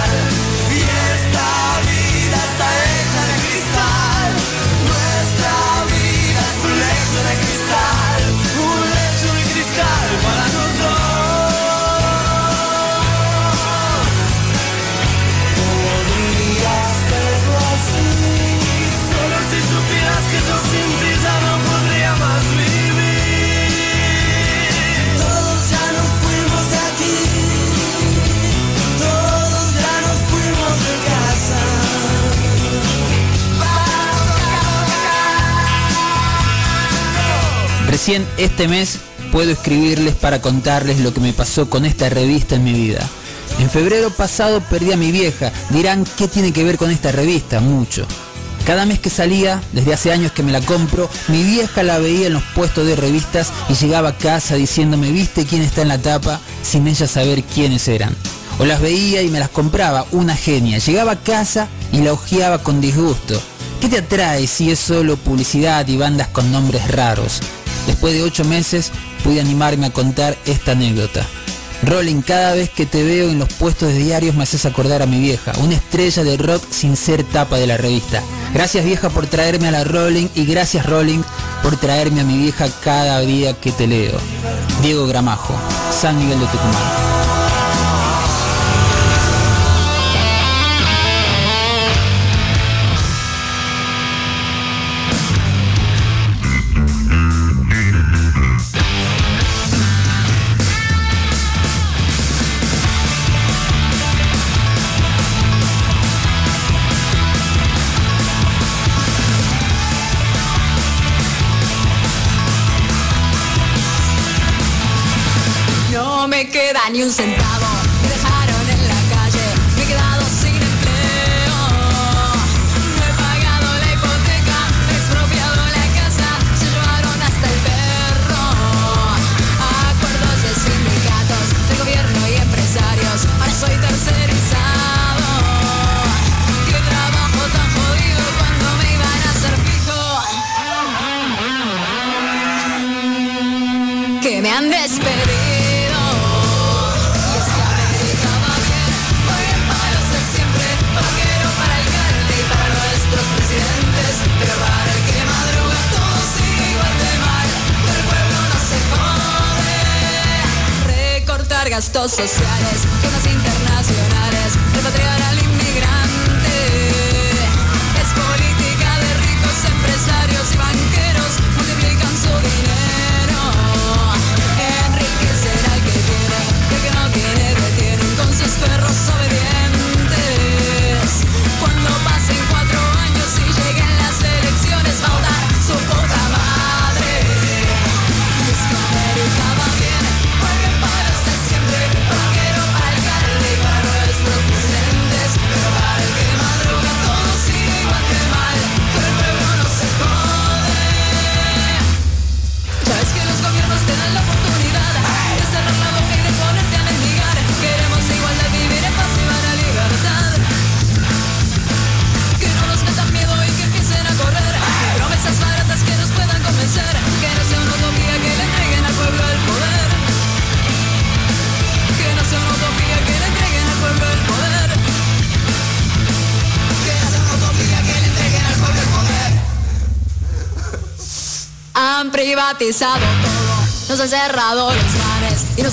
Speaker 20: Recién este mes puedo escribirles para contarles lo que me pasó con esta revista en mi vida. En febrero pasado perdí a mi vieja. Dirán, ¿qué tiene que ver con esta revista? Mucho. Cada mes que salía, desde hace años que me la compro, mi vieja la veía en los puestos de revistas y llegaba a casa diciéndome, ¿viste quién está en la tapa? Sin ella saber quiénes eran. O las veía y me las compraba, una genia. Llegaba a casa y la hojeaba con disgusto. ¿Qué te atrae si es solo publicidad y bandas con nombres raros? Después de ocho meses pude animarme a contar esta anécdota. Rolling, cada vez que te veo en los puestos de diarios me haces acordar a mi vieja, una estrella de rock sin ser tapa de la revista. Gracias vieja por traerme a la Rolling y gracias Rolling por traerme a mi vieja cada día que te leo. Diego Gramajo, San Miguel de Tucumán.
Speaker 21: Ni un centavo, gastos sociales, todo, nos han cerrado los bares y nos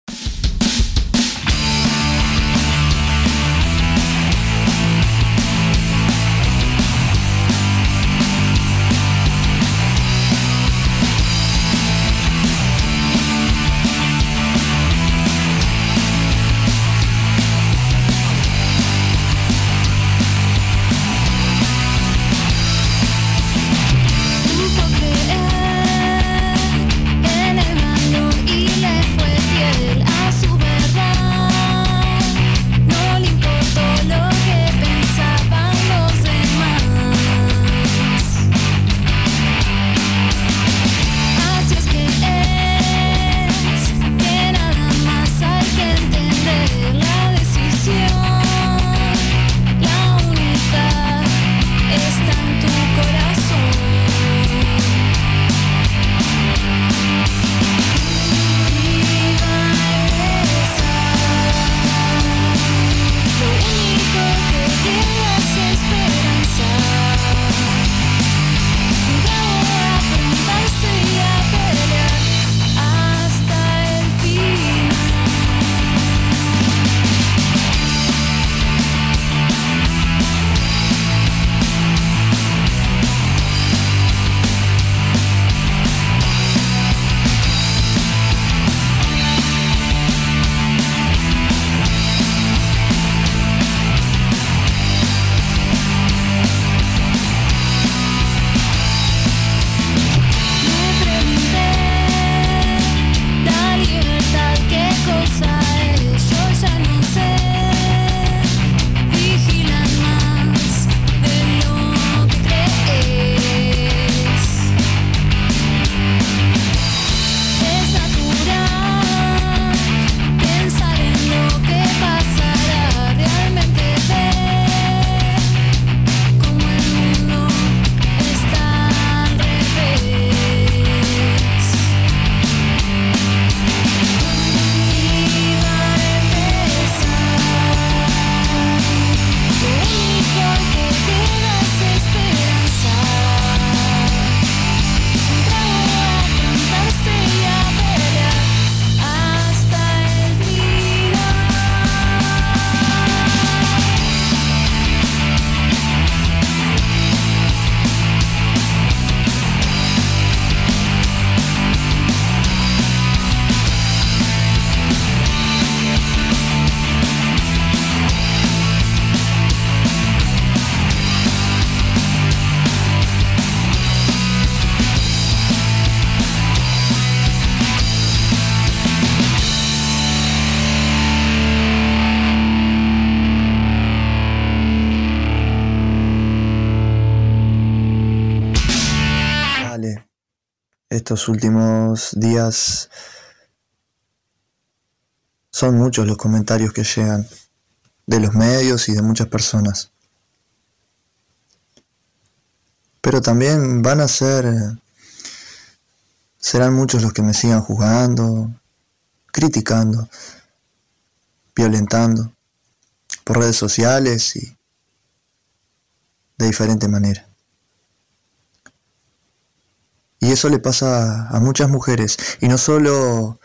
Speaker 15: Últimos días son muchos los comentarios que llegan de los medios y de muchas personas. Pero también van a ser, serán muchos los que me sigan juzgando, criticando, violentando por redes sociales y de diferente manera. Y eso le pasa a muchas mujeres, y no solo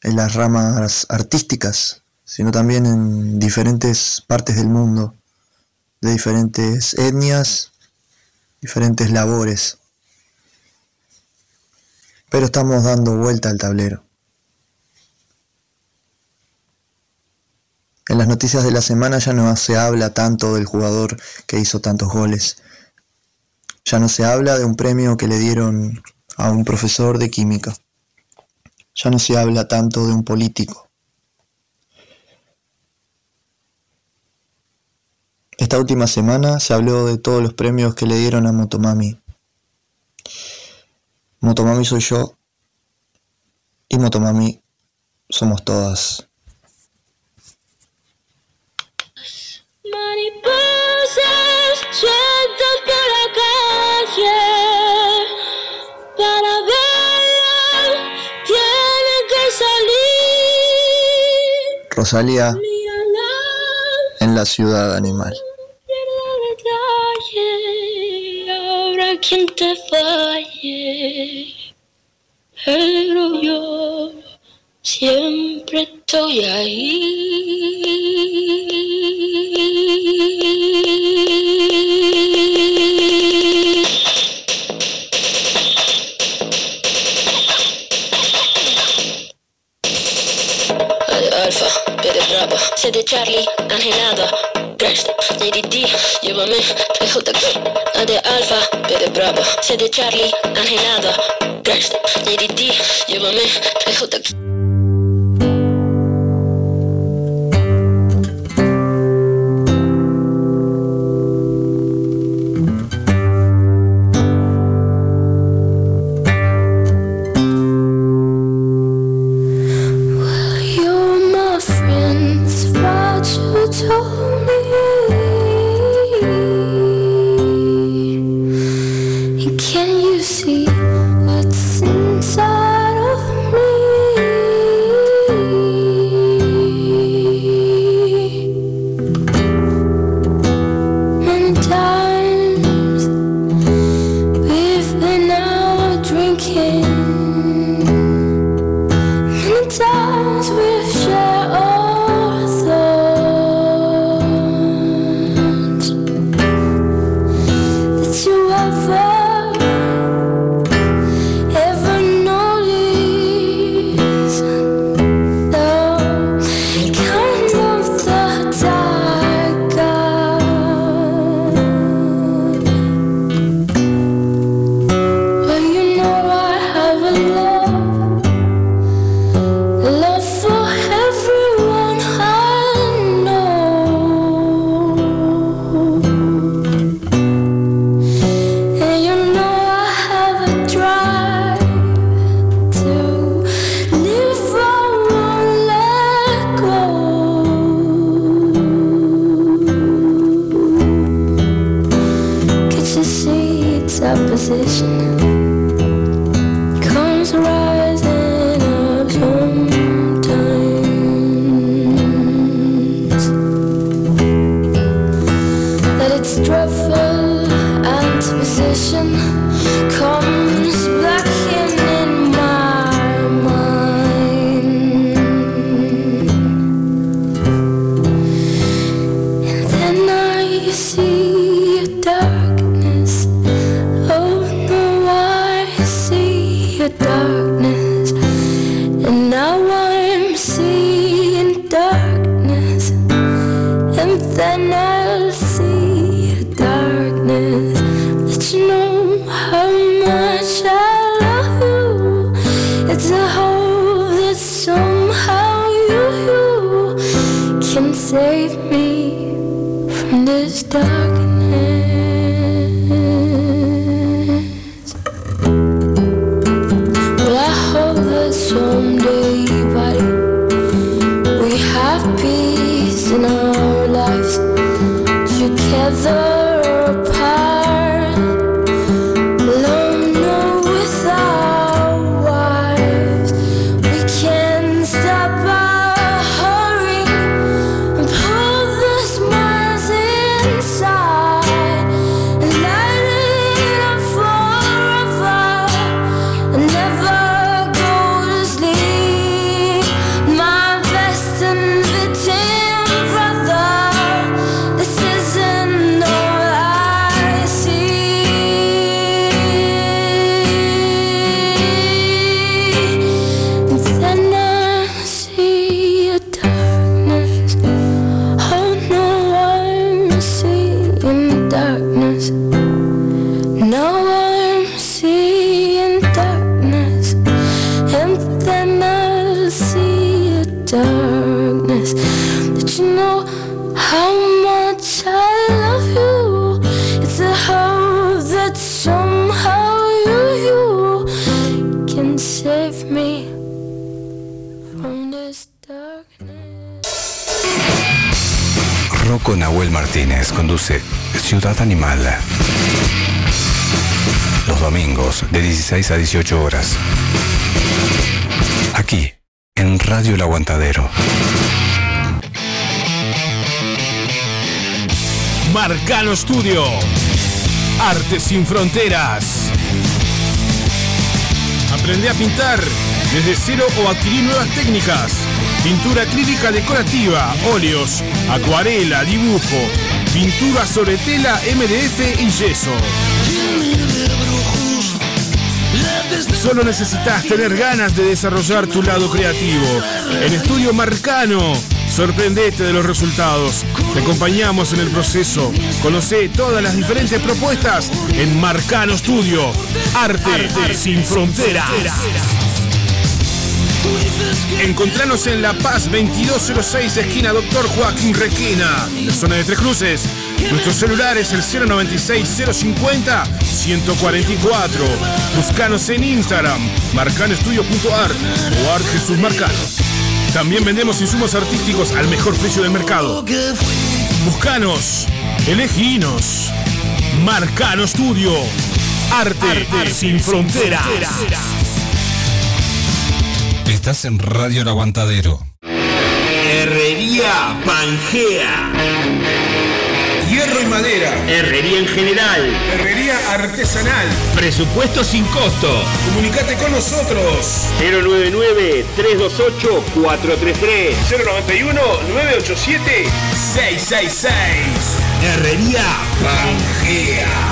Speaker 15: en las ramas artísticas, sino también en diferentes partes del mundo, de diferentes etnias, diferentes labores. Pero estamos dando vuelta al tablero. En las noticias de la semana ya no se habla tanto del jugador que hizo tantos goles. Ya no se habla de un premio que le dieron a un profesor de química. Ya no se habla tanto de un político. Esta última semana se habló de todos los premios que le dieron a Motomami. Motomami soy yo y Motomami somos todas
Speaker 13: mujer para verla tiene que salir.
Speaker 15: Rosalía en la ciudad animal.
Speaker 13: Ahora quien te falle,
Speaker 22: pero yo siempre estoy ahí.
Speaker 14: C de Charlie, Angelada, Breast, Lady D, llévame, PJQ, A de Alfa, B de Bravo, C de Charlie, Angelada,
Speaker 12: Breast,
Speaker 13: Lady D, llévame, PJQ. Ciudad Animal. Los domingos de 16 a 18 horas. Aquí, en Radio El Aguantadero.
Speaker 18: Marcano Studio. Arte sin fronteras.
Speaker 23: Aprende a pintar desde cero o adquirir nuevas técnicas. Pintura acrílica decorativa, óleos, acuarela, dibujo, pintura sobre tela, MDF y yeso. Solo necesitas tener ganas de desarrollar tu lado creativo. En Estudio Marcano, sorprendete de los resultados. Te acompañamos en el proceso. Conoce todas las diferentes propuestas en Marcano Studio. Arte, sin fronteras. Encontranos en La Paz 2206, esquina Doctor Joaquín Requena, en la zona de Tres Cruces. Nuestro celular es el 096-050-144. Buscanos en Instagram, marcanoestudio.art o Art Jesús Marcano. También vendemos insumos artísticos al mejor precio del mercado. Buscanos, eleginos. Marcano Studio. Arte, sin fronteras.
Speaker 13: Estás en Radio El Aguantadero.
Speaker 24: Herrería Pangea.
Speaker 23: Hierro y madera.
Speaker 24: Herrería en general.
Speaker 23: Herrería artesanal.
Speaker 24: Presupuesto sin costo.
Speaker 23: Comunicate con nosotros.
Speaker 24: 099-328-433.
Speaker 23: 091-987-666.
Speaker 24: Herrería Pangea.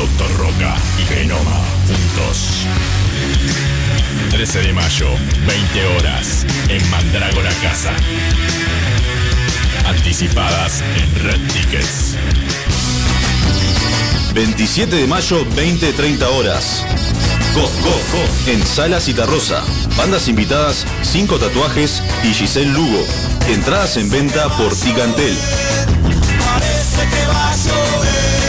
Speaker 25: Doctor Roca y Genoma juntos. 13 de mayo, 20 horas, en Mandrágora Casa. Anticipadas en Red Tickets.
Speaker 26: 27 de mayo, 20-30 horas. Gof Gof en Sala Citarrosa. Bandas invitadas, 5 tatuajes y Giselle Lugo. Entradas en venta por Ticantel.
Speaker 25: Parece que va a llover.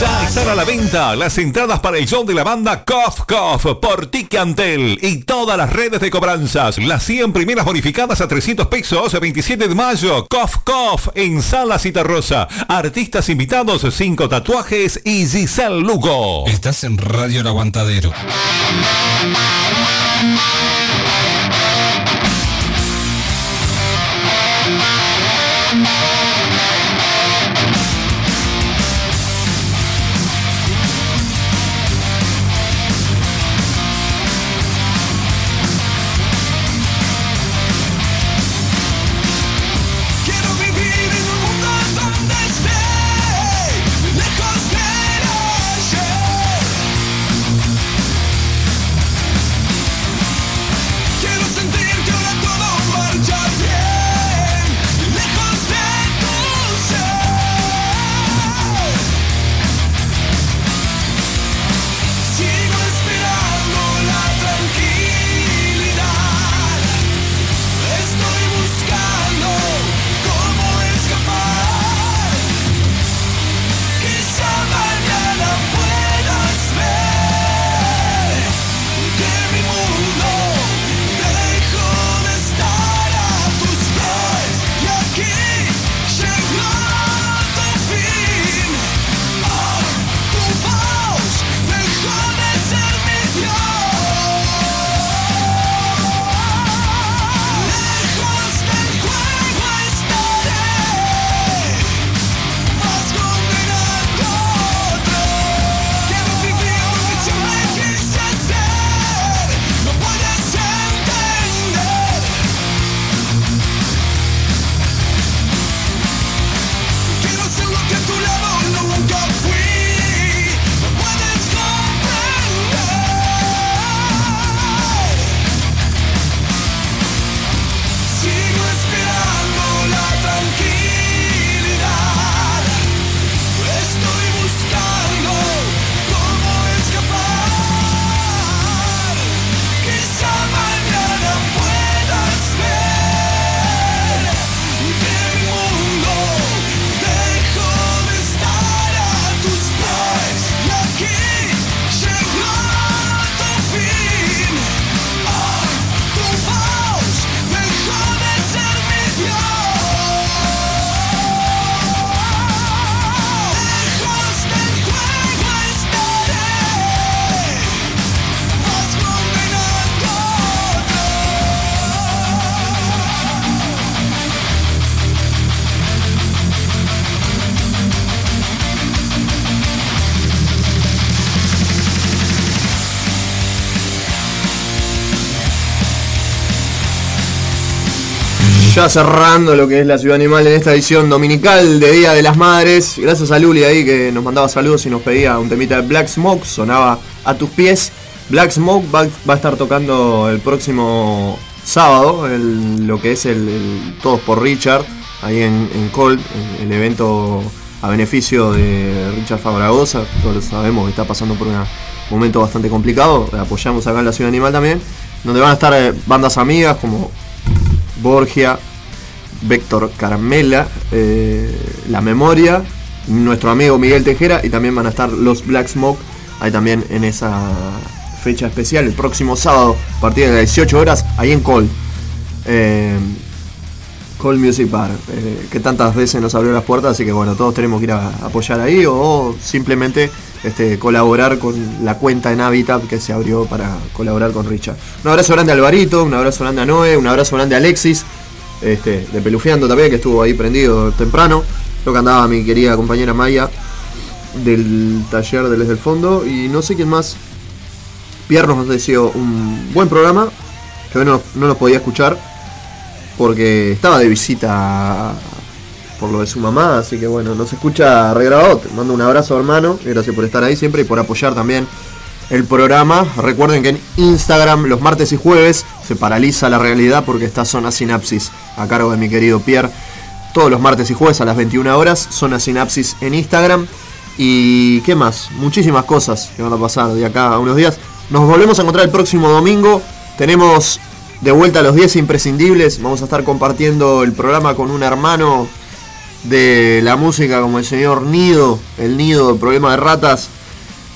Speaker 27: Ya están a la venta las entradas para el show de la banda Cough Cough por Ticantel y todas las redes de cobranzas. Las 100 primeras bonificadas a 300 pesos, 27 de mayo. Cough Cough en Sala Citarrosa. Artistas invitados, 5 tatuajes y Giselle Lugo.
Speaker 13: Estás en Radio El Aguantadero.
Speaker 1: Ya cerrando lo que es la Ciudad Animal en esta edición dominical de Día de las Madres. Gracias a Luli ahí que nos mandaba saludos y nos pedía un temita de Black Smoke, sonaba a tus pies. Black Smoke va, a estar tocando el próximo sábado, el- lo que es el, Todos por Richard, ahí en, en Colt, el evento a beneficio de Richard Fabragosa. Todos sabemos que está pasando por un momento bastante complicado. Apoyamos acá en la Ciudad Animal también, donde van a estar eh, bandas amigas como Borgia, Vector Carmela, eh, La Memoria, nuestro amigo Miguel Tejera y también van a estar los Black Smoke ahí también en esa fecha especial el próximo sábado a partir de las 18 horas ahí en Col. Eh, Col Music Bar, eh, que tantas veces nos abrió las puertas, así que bueno, todos tenemos que ir a apoyar ahí o simplemente este, colaborar con la cuenta en Habitat que se abrió para colaborar con Richard. Un abrazo grande a Alvarito, un abrazo grande a Noé, un abrazo grande a Alexis, este, de Pelufeando también, que estuvo ahí prendido temprano. Creo que andaba mi querida compañera Maya del taller de Desde el Fondo y no sé quién más. Pierre nos deseó un buen programa, hoy no, no nos podía escuchar porque estaba de visita por lo de su mamá, así que bueno, nos escucha regrabado. Te mando un abrazo hermano, gracias por estar ahí siempre y por apoyar también el programa. Recuerden que en Instagram los martes y jueves se paraliza la realidad porque está Zona Sinapsis a cargo de mi querido Pierre. Todos los martes y jueves a las 21 horas, Zona Sinapsis en Instagram. Y qué más, muchísimas cosas que van a pasar de acá a unos días. Nos volvemos a encontrar el próximo domingo. Tenemos de vuelta los 10 imprescindibles. Vamos a estar compartiendo el programa con un hermano de la música como el señor Nido, el Nido, Problema de Ratas.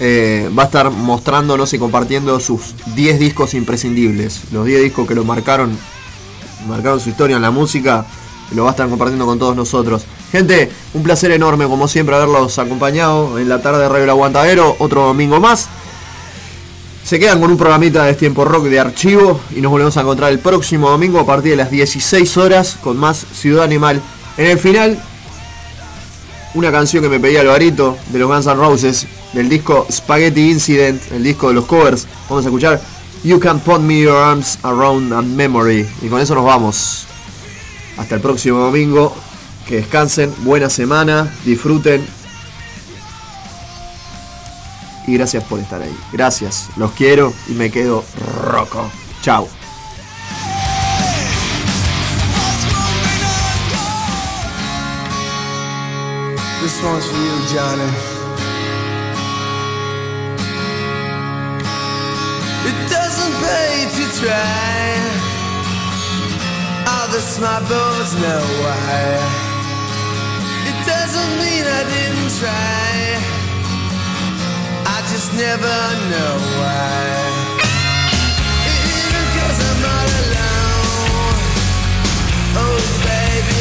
Speaker 1: Eh, va a estar mostrándonos y compartiendo sus 10 discos imprescindibles. Los 10 discos que lo marcaron, marcaron su historia en la música. Lo va a estar compartiendo con todos nosotros. Gente, un placer enorme como siempre haberlos acompañado en la tarde de Radio Aguantadero. Otro domingo más. Se quedan con un programita de tiempo rock de archivo y nos volvemos a encontrar el próximo domingo a partir de las 16 horas con más Ciudad Animal. En el final, una canción que me pedía Alvarito de los Guns N' Roses del disco Spaghetti Incident, el disco de los covers. Vamos a escuchar You Can Put Me Your Arms Around a Memory. Y con eso nos vamos. Hasta el próximo domingo. Que descansen, buena semana, disfruten. Y gracias por estar ahí. Gracias, los quiero y me quedo roco. Chao.
Speaker 16: This one's for you, Johnny. It doesn't pay to try. All the smart boys know why. It doesn't mean I didn't try. I just never know why. Even 'cause I'm not alone. Oh, baby,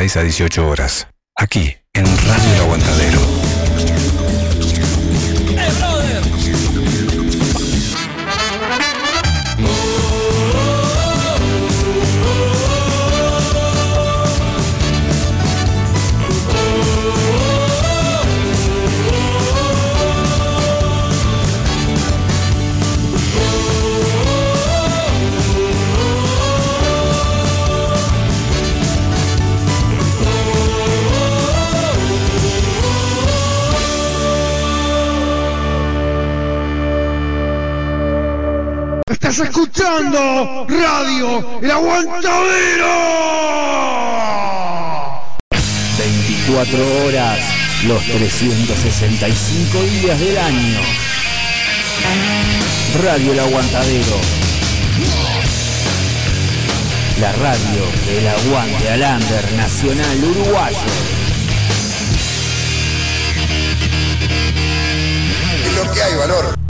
Speaker 8: 16 a 18 horas, aquí
Speaker 28: El Aguantadero.
Speaker 29: 24 horas, los 365 días del año. Radio El Aguantadero. La radio del aguante al under nacional uruguayo.
Speaker 17: Es lo que hay, valor.